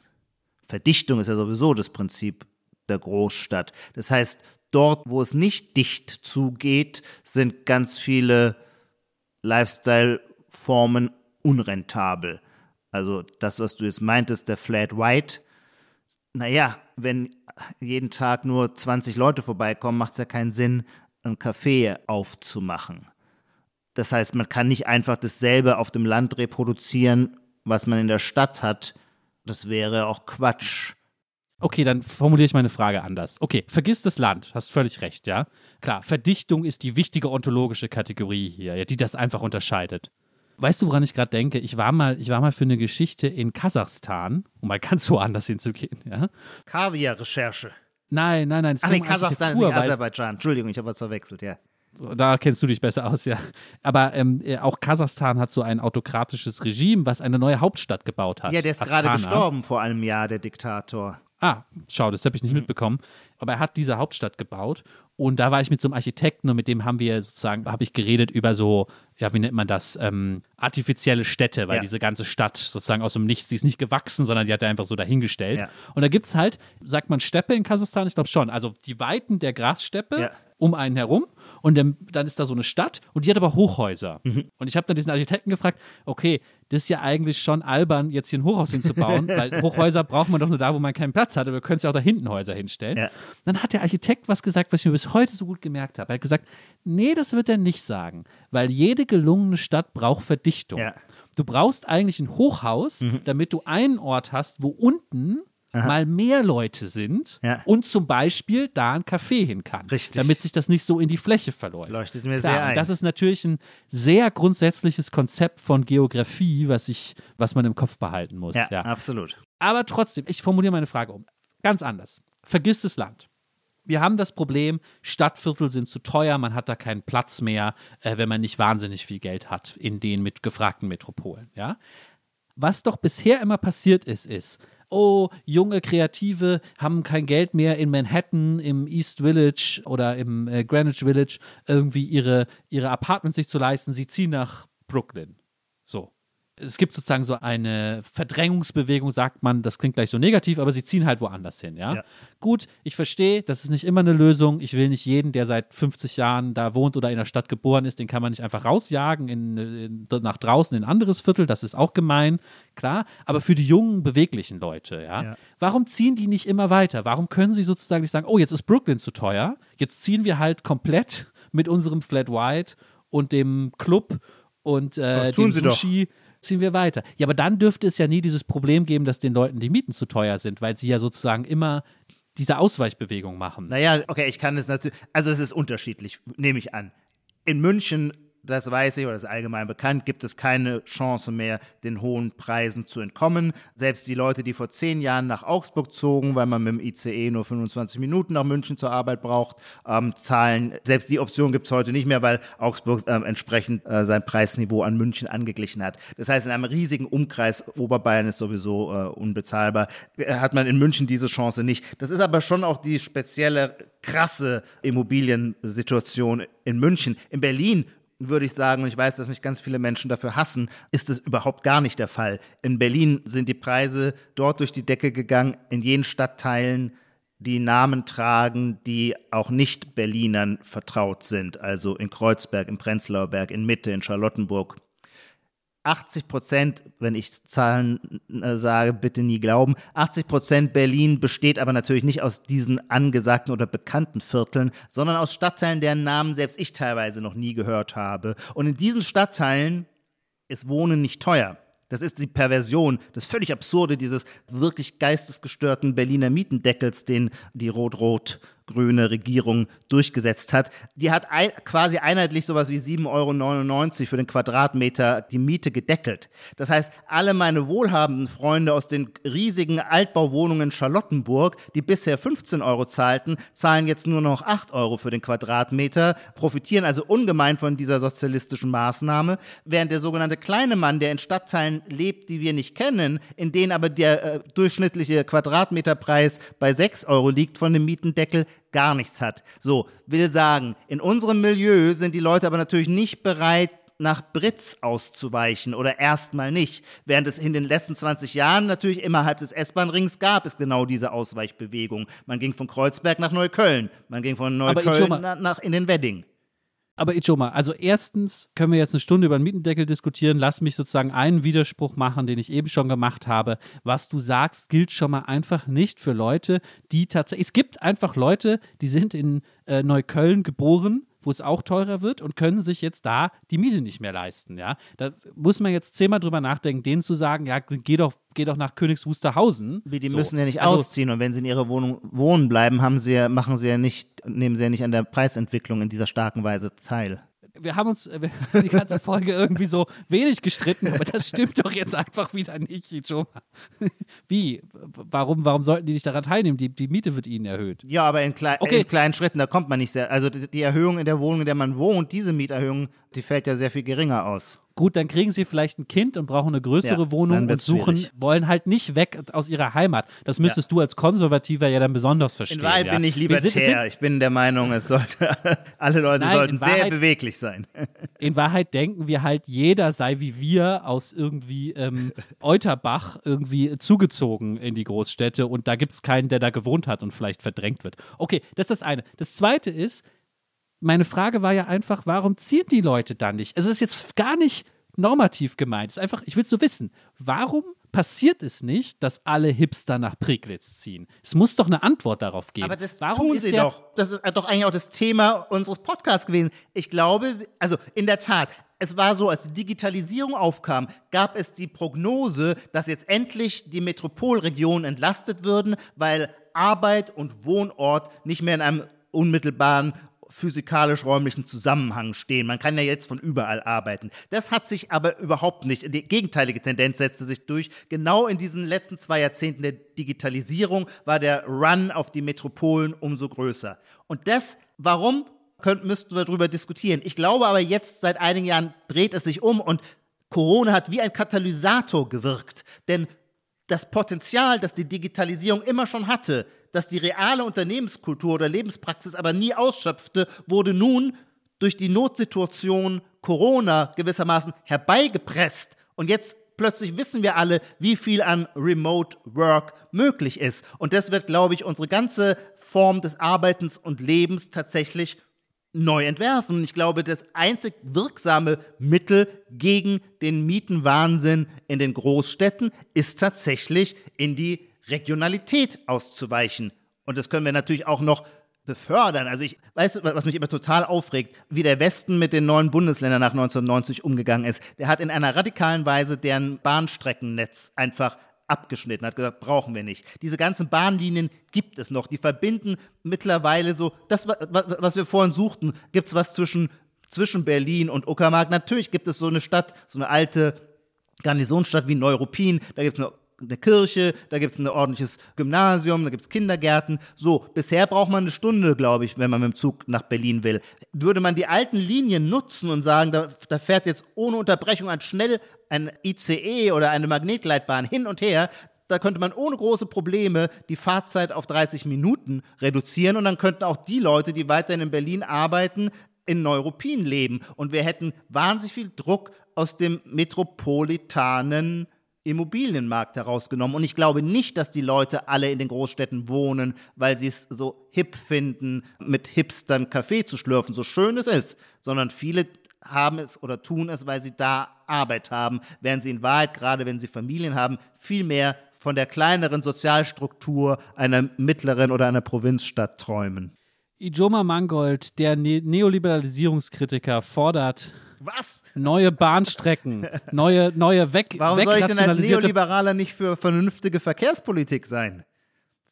Verdichtung ist ja sowieso das Prinzip der Großstadt. Das heißt, dort, wo es nicht dicht zugeht, sind ganz viele Lifestyle-Formen unrentabel. Also das, was du jetzt meintest, der Flat White, naja, wenn jeden Tag nur 20 Leute vorbeikommen, macht es ja keinen Sinn, ein Café aufzumachen. Das heißt, man kann nicht einfach dasselbe auf dem Land reproduzieren, was man in der Stadt hat. Das wäre auch Quatsch. Okay, dann formuliere ich meine Frage anders. Okay, vergiss das Land, hast völlig recht, ja? Klar, Verdichtung ist die wichtige ontologische Kategorie hier, die das einfach unterscheidet. Weißt du, woran ich gerade denke? Ich war mal, ich war mal für eine Geschichte in Kasachstan, um mal ganz so anders hinzugehen, ja? Kaviar-Recherche. Nein, nein, nein. Ach nee, Kasachstan ist nicht Aserbaidschan. Entschuldigung, ich habe was verwechselt, ja. Da kennst du dich besser aus, ja. Aber ähm, äh, auch Kasachstan hat so ein autokratisches Regime, was eine neue Hauptstadt gebaut hat. Ja, der ist gerade gestorben vor einem Jahr, der Diktator. Ah, schau, das habe ich nicht mhm. mitbekommen. Aber er hat diese Hauptstadt gebaut und da war ich mit so einem Architekten und mit dem haben wir sozusagen, habe ich geredet über so, ja, wie nennt man das, ähm, artifizielle Städte, weil ja. diese ganze Stadt sozusagen aus dem Nichts, die ist nicht gewachsen, sondern die hat er einfach so dahingestellt. Ja. Und da gibt es halt, sagt man Steppe in Kasachstan? Ich glaube schon. Also die Weiten der Grassteppe, um einen herum und dann, dann ist da so eine Stadt und die hat aber Hochhäuser. Mhm. Und ich habe dann diesen Architekten gefragt, okay, das ist ja eigentlich schon albern, jetzt hier ein Hochhaus hinzubauen, weil Hochhäuser braucht man doch nur da, wo man keinen Platz hat, aber wir können es ja auch da hinten Häuser hinstellen. Ja. Dann hat der Architekt was gesagt, was ich mir bis heute so gut gemerkt habe. Er hat gesagt, nee, das wird er nicht sagen, weil jede gelungene Stadt braucht Verdichtung. Ja. Du brauchst eigentlich ein Hochhaus, mhm. damit du einen Ort hast, wo unten Aha. mal mehr Leute sind ja. und zum Beispiel da ein Café hin kann. Richtig. Damit sich das nicht so in die Fläche verläuft. Leuchtet mir Klar, sehr ein. Das ist natürlich ein sehr grundsätzliches Konzept von Geografie, was, ich, was man im Kopf behalten muss. Ja, ja. absolut. Aber trotzdem, ich formuliere meine Frage um. Ganz anders. Vergiss das Land. Wir haben das Problem, Stadtviertel sind zu teuer, man hat da keinen Platz mehr, äh, wenn man nicht wahnsinnig viel Geld hat in den mit gefragten Metropolen. Ja? Was doch bisher immer passiert ist, ist, oh, junge Kreative haben kein Geld mehr in Manhattan, im East Village oder im äh, Greenwich Village irgendwie ihre, ihre Apartments sich zu leisten. Sie ziehen nach Brooklyn. Es gibt sozusagen so eine Verdrängungsbewegung, sagt man, das klingt gleich so negativ, aber sie ziehen halt woanders hin, ja? ja. Gut, ich verstehe, das ist nicht immer eine Lösung. Ich will nicht jeden, der seit 50 Jahren da wohnt oder in der Stadt geboren ist, den kann man nicht einfach rausjagen in, in, nach draußen in ein anderes Viertel, das ist auch gemein, klar. Aber für die jungen, beweglichen Leute, ja? ja. Warum ziehen die nicht immer weiter? Warum können sie sozusagen nicht sagen, oh, jetzt ist Brooklyn zu teuer, jetzt ziehen wir halt komplett mit unserem Flat White und dem Club und äh, dem Sushi. Doch ziehen wir weiter. Ja, aber dann dürfte es ja nie dieses Problem geben, dass den Leuten die Mieten zu teuer sind, weil sie ja sozusagen immer diese Ausweichbewegung machen. Naja, okay, ich kann es natürlich, also es ist unterschiedlich, nehme ich an. In München das weiß ich oder ist allgemein bekannt, gibt es keine Chance mehr, den hohen Preisen zu entkommen. Selbst die Leute, die vor zehn Jahren nach Augsburg zogen, weil man mit dem ICE nur 25 Minuten nach München zur Arbeit braucht, ähm, zahlen. Selbst die Option gibt es heute nicht mehr, weil Augsburg ähm, entsprechend äh, sein Preisniveau an München angeglichen hat. Das heißt, in einem riesigen Umkreis, Oberbayern ist sowieso äh, unbezahlbar, äh, hat man in München diese Chance nicht. Das ist aber schon auch die spezielle krasse Immobiliensituation in München. In Berlin würde ich sagen, und ich weiß, dass mich ganz viele Menschen dafür hassen, ist es überhaupt gar nicht der Fall. In Berlin sind die Preise dort durch die Decke gegangen, in jenen Stadtteilen, die Namen tragen, die auch nicht Berlinern vertraut sind, also in Kreuzberg, im Prenzlauer Berg, in Mitte, in Charlottenburg. 80 Prozent, wenn ich Zahlen äh, sage, bitte nie glauben, 80 Prozent Berlin besteht aber natürlich nicht aus diesen angesagten oder bekannten Vierteln, sondern aus Stadtteilen, deren Namen selbst ich teilweise noch nie gehört habe. Und in diesen Stadtteilen ist Wohnen nicht teuer. Das ist die Perversion, das völlig absurde dieses wirklich geistesgestörten Berliner Mietendeckels, den die Rot-Rot grüne Regierung durchgesetzt hat. Die hat ein, quasi einheitlich sowas wie 7,99 Euro für den Quadratmeter die Miete gedeckelt. Das heißt, alle meine wohlhabenden Freunde aus den riesigen Altbauwohnungen Charlottenburg, die bisher 15 Euro zahlten, zahlen jetzt nur noch 8 Euro für den Quadratmeter, profitieren also ungemein von dieser sozialistischen Maßnahme, während der sogenannte kleine Mann, der in Stadtteilen lebt, die wir nicht kennen, in denen aber der äh, durchschnittliche Quadratmeterpreis bei 6 Euro liegt von dem Mietendeckel, gar nichts hat. So, will sagen, in unserem Milieu sind die Leute aber natürlich nicht bereit, nach Britz auszuweichen oder erstmal nicht. Während es in den letzten 20 Jahren natürlich innerhalb des S-Bahn-Rings gab es genau diese Ausweichbewegung. Man ging von Kreuzberg nach Neukölln, man ging von Neukölln nach, nach in den Wedding. Aber Ichoma, also erstens können wir jetzt eine Stunde über den Mietendeckel diskutieren. Lass mich sozusagen einen Widerspruch machen, den ich eben schon gemacht habe. Was du sagst, gilt schon mal einfach nicht für Leute, die tatsächlich. Es gibt einfach Leute, die sind in äh, Neukölln geboren wo es auch teurer wird und können sich jetzt da die Miete nicht mehr leisten. Ja? Da muss man jetzt zehnmal drüber nachdenken, denen zu sagen, ja, geh doch, geh doch nach Königs Wusterhausen. Die so. müssen ja nicht also, ausziehen und wenn sie in ihrer Wohnung wohnen bleiben, haben sie ja, machen sie ja nicht, nehmen sie ja nicht an der Preisentwicklung in dieser starken Weise teil wir haben uns wir haben die ganze Folge irgendwie so wenig gestritten, aber das stimmt doch jetzt einfach wieder nicht, Ichoma. Wie? Warum, warum sollten die nicht daran teilnehmen? Die, die Miete wird ihnen erhöht. Ja, aber in, klei okay. in kleinen Schritten, da kommt man nicht sehr. Also die Erhöhung in der Wohnung, in der man wohnt, diese Mieterhöhung, die fällt ja sehr viel geringer aus. Gut, dann kriegen sie vielleicht ein Kind und brauchen eine größere ja, Wohnung und suchen, schwierig. wollen halt nicht weg aus ihrer Heimat. Das müsstest ja. du als Konservativer ja dann besonders verstehen. In Wahrheit ja. bin ich libertär. ich bin der Meinung, es sollte, alle Leute Nein, sollten Wahrheit, sehr beweglich sein. In Wahrheit denken wir halt, jeder sei wie wir aus irgendwie ähm, Euterbach irgendwie zugezogen in die Großstädte und da gibt es keinen, der da gewohnt hat und vielleicht verdrängt wird. Okay, das ist das eine. Das zweite ist, meine Frage war ja einfach, warum ziehen die Leute dann nicht? Also es ist jetzt gar nicht normativ gemeint. Es ist einfach, ich will es nur wissen, warum passiert es nicht, dass alle Hipster nach Priglitz ziehen? Es muss doch eine Antwort darauf geben. Aber das warum tun sie doch. Das ist doch eigentlich auch das Thema unseres Podcasts gewesen. Ich glaube, also in der Tat, es war so, als die Digitalisierung aufkam, gab es die Prognose, dass jetzt endlich die Metropolregionen entlastet würden, weil Arbeit und Wohnort nicht mehr in einem unmittelbaren physikalisch-räumlichen Zusammenhang stehen. Man kann ja jetzt von überall arbeiten. Das hat sich aber überhaupt nicht, die gegenteilige Tendenz setzte sich durch. Genau in diesen letzten zwei Jahrzehnten der Digitalisierung war der Run auf die Metropolen umso größer. Und das, warum, könnt, müssten wir darüber diskutieren. Ich glaube aber jetzt, seit einigen Jahren dreht es sich um und Corona hat wie ein Katalysator gewirkt. Denn das Potenzial, das die Digitalisierung immer schon hatte, das die reale Unternehmenskultur oder Lebenspraxis aber nie ausschöpfte, wurde nun durch die Notsituation Corona gewissermaßen herbeigepresst. Und jetzt plötzlich wissen wir alle, wie viel an Remote Work möglich ist. Und das wird, glaube ich, unsere ganze Form des Arbeitens und Lebens tatsächlich neu entwerfen. Ich glaube, das einzig wirksame Mittel gegen den Mietenwahnsinn in den Großstädten ist tatsächlich in die Regionalität auszuweichen. Und das können wir natürlich auch noch befördern. Also ich weiß, was mich immer total aufregt, wie der Westen mit den neuen Bundesländern nach 1990 umgegangen ist. Der hat in einer radikalen Weise deren Bahnstreckennetz einfach abgeschnitten, hat gesagt, brauchen wir nicht. Diese ganzen Bahnlinien gibt es noch, die verbinden mittlerweile so, das, was wir vorhin suchten, gibt es was zwischen, zwischen Berlin und Uckermark. Natürlich gibt es so eine Stadt, so eine alte Garnisonsstadt wie Neuruppin, da gibt es eine eine Kirche, da gibt es ein ordentliches Gymnasium, da gibt es Kindergärten. So, bisher braucht man eine Stunde, glaube ich, wenn man mit dem Zug nach Berlin will. Würde man die alten Linien nutzen und sagen, da, da fährt jetzt ohne Unterbrechung ein schnell ein ICE oder eine Magnetleitbahn hin und her, da könnte man ohne große Probleme die Fahrzeit auf 30 Minuten reduzieren und dann könnten auch die Leute, die weiterhin in Berlin arbeiten, in Neuruppin leben. Und wir hätten wahnsinnig viel Druck aus dem metropolitanen Immobilienmarkt herausgenommen. Und ich glaube nicht, dass die Leute alle in den Großstädten wohnen, weil sie es so hip finden, mit Hipstern Kaffee zu schlürfen, so schön es ist, sondern viele haben es oder tun es, weil sie da Arbeit haben, während sie in Wahrheit, gerade wenn sie Familien haben, viel mehr von der kleineren Sozialstruktur einer mittleren oder einer Provinzstadt träumen. Ijoma Mangold, der ne Neoliberalisierungskritiker, fordert was? Neue Bahnstrecken, neue, neue Weg Warum soll ich denn als Neoliberaler nicht für vernünftige Verkehrspolitik sein?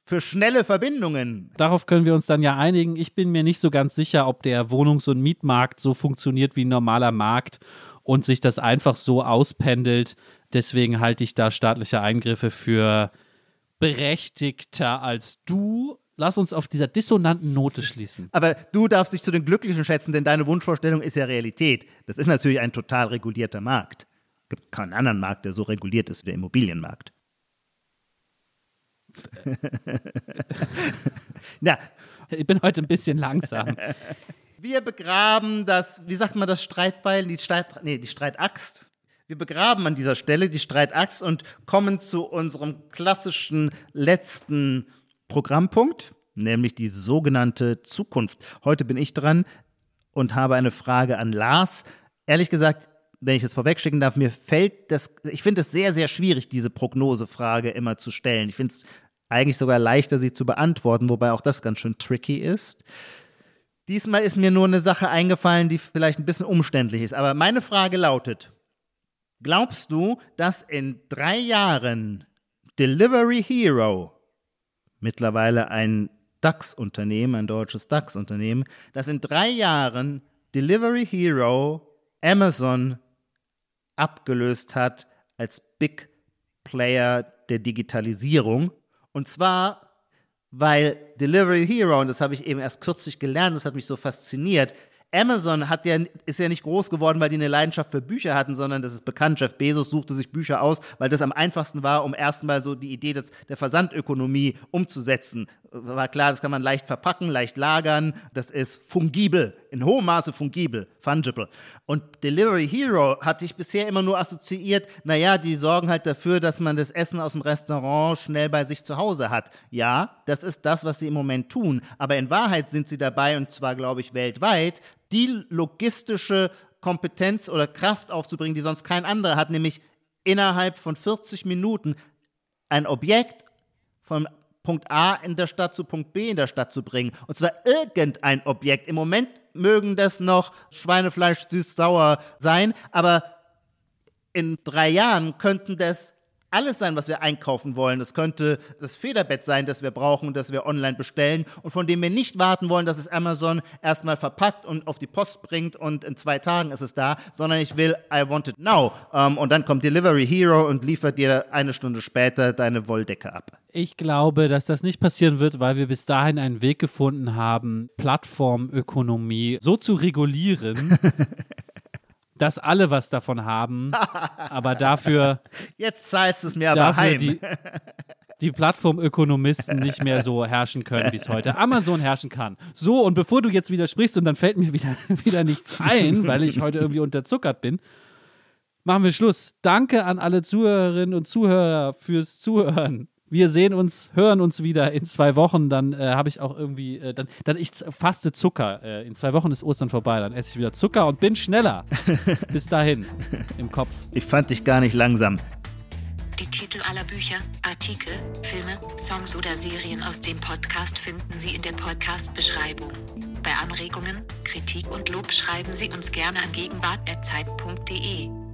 Für schnelle Verbindungen. Darauf können wir uns dann ja einigen. Ich bin mir nicht so ganz sicher, ob der Wohnungs- und Mietmarkt so funktioniert wie ein normaler Markt und sich das einfach so auspendelt. Deswegen halte ich da staatliche Eingriffe für berechtigter als du lass uns auf dieser dissonanten Note schließen. Aber du darfst dich zu den Glücklichen schätzen, denn deine Wunschvorstellung ist ja Realität. Das ist natürlich ein total regulierter Markt. Es gibt keinen anderen Markt, der so reguliert ist wie der Immobilienmarkt. ja. Ich bin heute ein bisschen langsam. Wir begraben das, wie sagt man das Streitbeil, die Streit, nee, die Streitaxt. Wir begraben an dieser Stelle die Streitaxt und kommen zu unserem klassischen letzten Programmpunkt, nämlich die sogenannte Zukunft. Heute bin ich dran und habe eine Frage an Lars. Ehrlich gesagt, wenn ich es vorwegschicken darf, mir fällt das, ich finde es sehr, sehr schwierig, diese Prognosefrage immer zu stellen. Ich finde es eigentlich sogar leichter, sie zu beantworten, wobei auch das ganz schön tricky ist. Diesmal ist mir nur eine Sache eingefallen, die vielleicht ein bisschen umständlich ist. Aber meine Frage lautet, glaubst du, dass in drei Jahren Delivery Hero mittlerweile ein DAX-Unternehmen, ein deutsches DAX-Unternehmen, das in drei Jahren Delivery Hero Amazon abgelöst hat als Big Player der Digitalisierung. Und zwar, weil Delivery Hero, und das habe ich eben erst kürzlich gelernt, das hat mich so fasziniert, Amazon hat ja, ist ja nicht groß geworden, weil die eine Leidenschaft für Bücher hatten, sondern das ist bekannt. Jeff Bezos suchte sich Bücher aus, weil das am einfachsten war, um erstmal so die Idee des, der Versandökonomie umzusetzen. War klar, das kann man leicht verpacken, leicht lagern. Das ist fungibel, in hohem Maße fungibel, fungible. Und Delivery Hero hatte ich bisher immer nur assoziiert, naja, die sorgen halt dafür, dass man das Essen aus dem Restaurant schnell bei sich zu Hause hat. Ja, das ist das, was sie im Moment tun. Aber in Wahrheit sind sie dabei, und zwar, glaube ich, weltweit, die logistische Kompetenz oder Kraft aufzubringen, die sonst kein anderer hat, nämlich innerhalb von 40 Minuten ein Objekt von Punkt A in der Stadt zu Punkt B in der Stadt zu bringen. Und zwar irgendein Objekt. Im Moment mögen das noch Schweinefleisch süß-sauer sein, aber in drei Jahren könnten das alles sein, was wir einkaufen wollen. Es könnte das Federbett sein, das wir brauchen und das wir online bestellen und von dem wir nicht warten wollen, dass es Amazon erstmal verpackt und auf die Post bringt und in zwei Tagen ist es da, sondern ich will, I want it now. Ähm, und dann kommt Delivery Hero und liefert dir eine Stunde später deine Wolldecke ab. Ich glaube, dass das nicht passieren wird, weil wir bis dahin einen Weg gefunden haben, Plattformökonomie so zu regulieren, dass alle was davon haben, aber dafür. Jetzt zahlst du es mir aber heim. Die, die Plattformökonomisten nicht mehr so herrschen können, wie es heute Amazon herrschen kann. So, und bevor du jetzt widersprichst und dann fällt mir wieder, wieder nichts ein, weil ich heute irgendwie unterzuckert bin, machen wir Schluss. Danke an alle Zuhörerinnen und Zuhörer fürs Zuhören wir sehen uns, hören uns wieder in zwei Wochen. Dann äh, habe ich auch irgendwie, äh, dann, dann ich faste Zucker. Äh, in zwei Wochen ist Ostern vorbei. Dann esse ich wieder Zucker und bin schneller. Bis dahin im Kopf. Ich fand dich gar nicht langsam. Die Titel aller Bücher, Artikel, Filme, Songs oder Serien aus dem Podcast finden Sie in der Podcast-Beschreibung. Bei Anregungen, Kritik und Lob schreiben Sie uns gerne an gegenwart.zeit.de.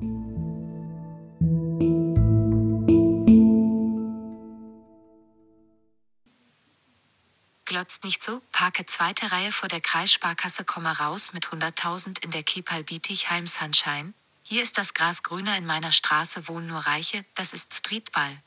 glotzt nicht so, parke zweite Reihe vor der Kreissparkasse, komme raus mit 100.000 in der Kipal Bietigheim Sunshine. Hier ist das Gras grüner in meiner Straße wohnen nur Reiche, das ist Streetball.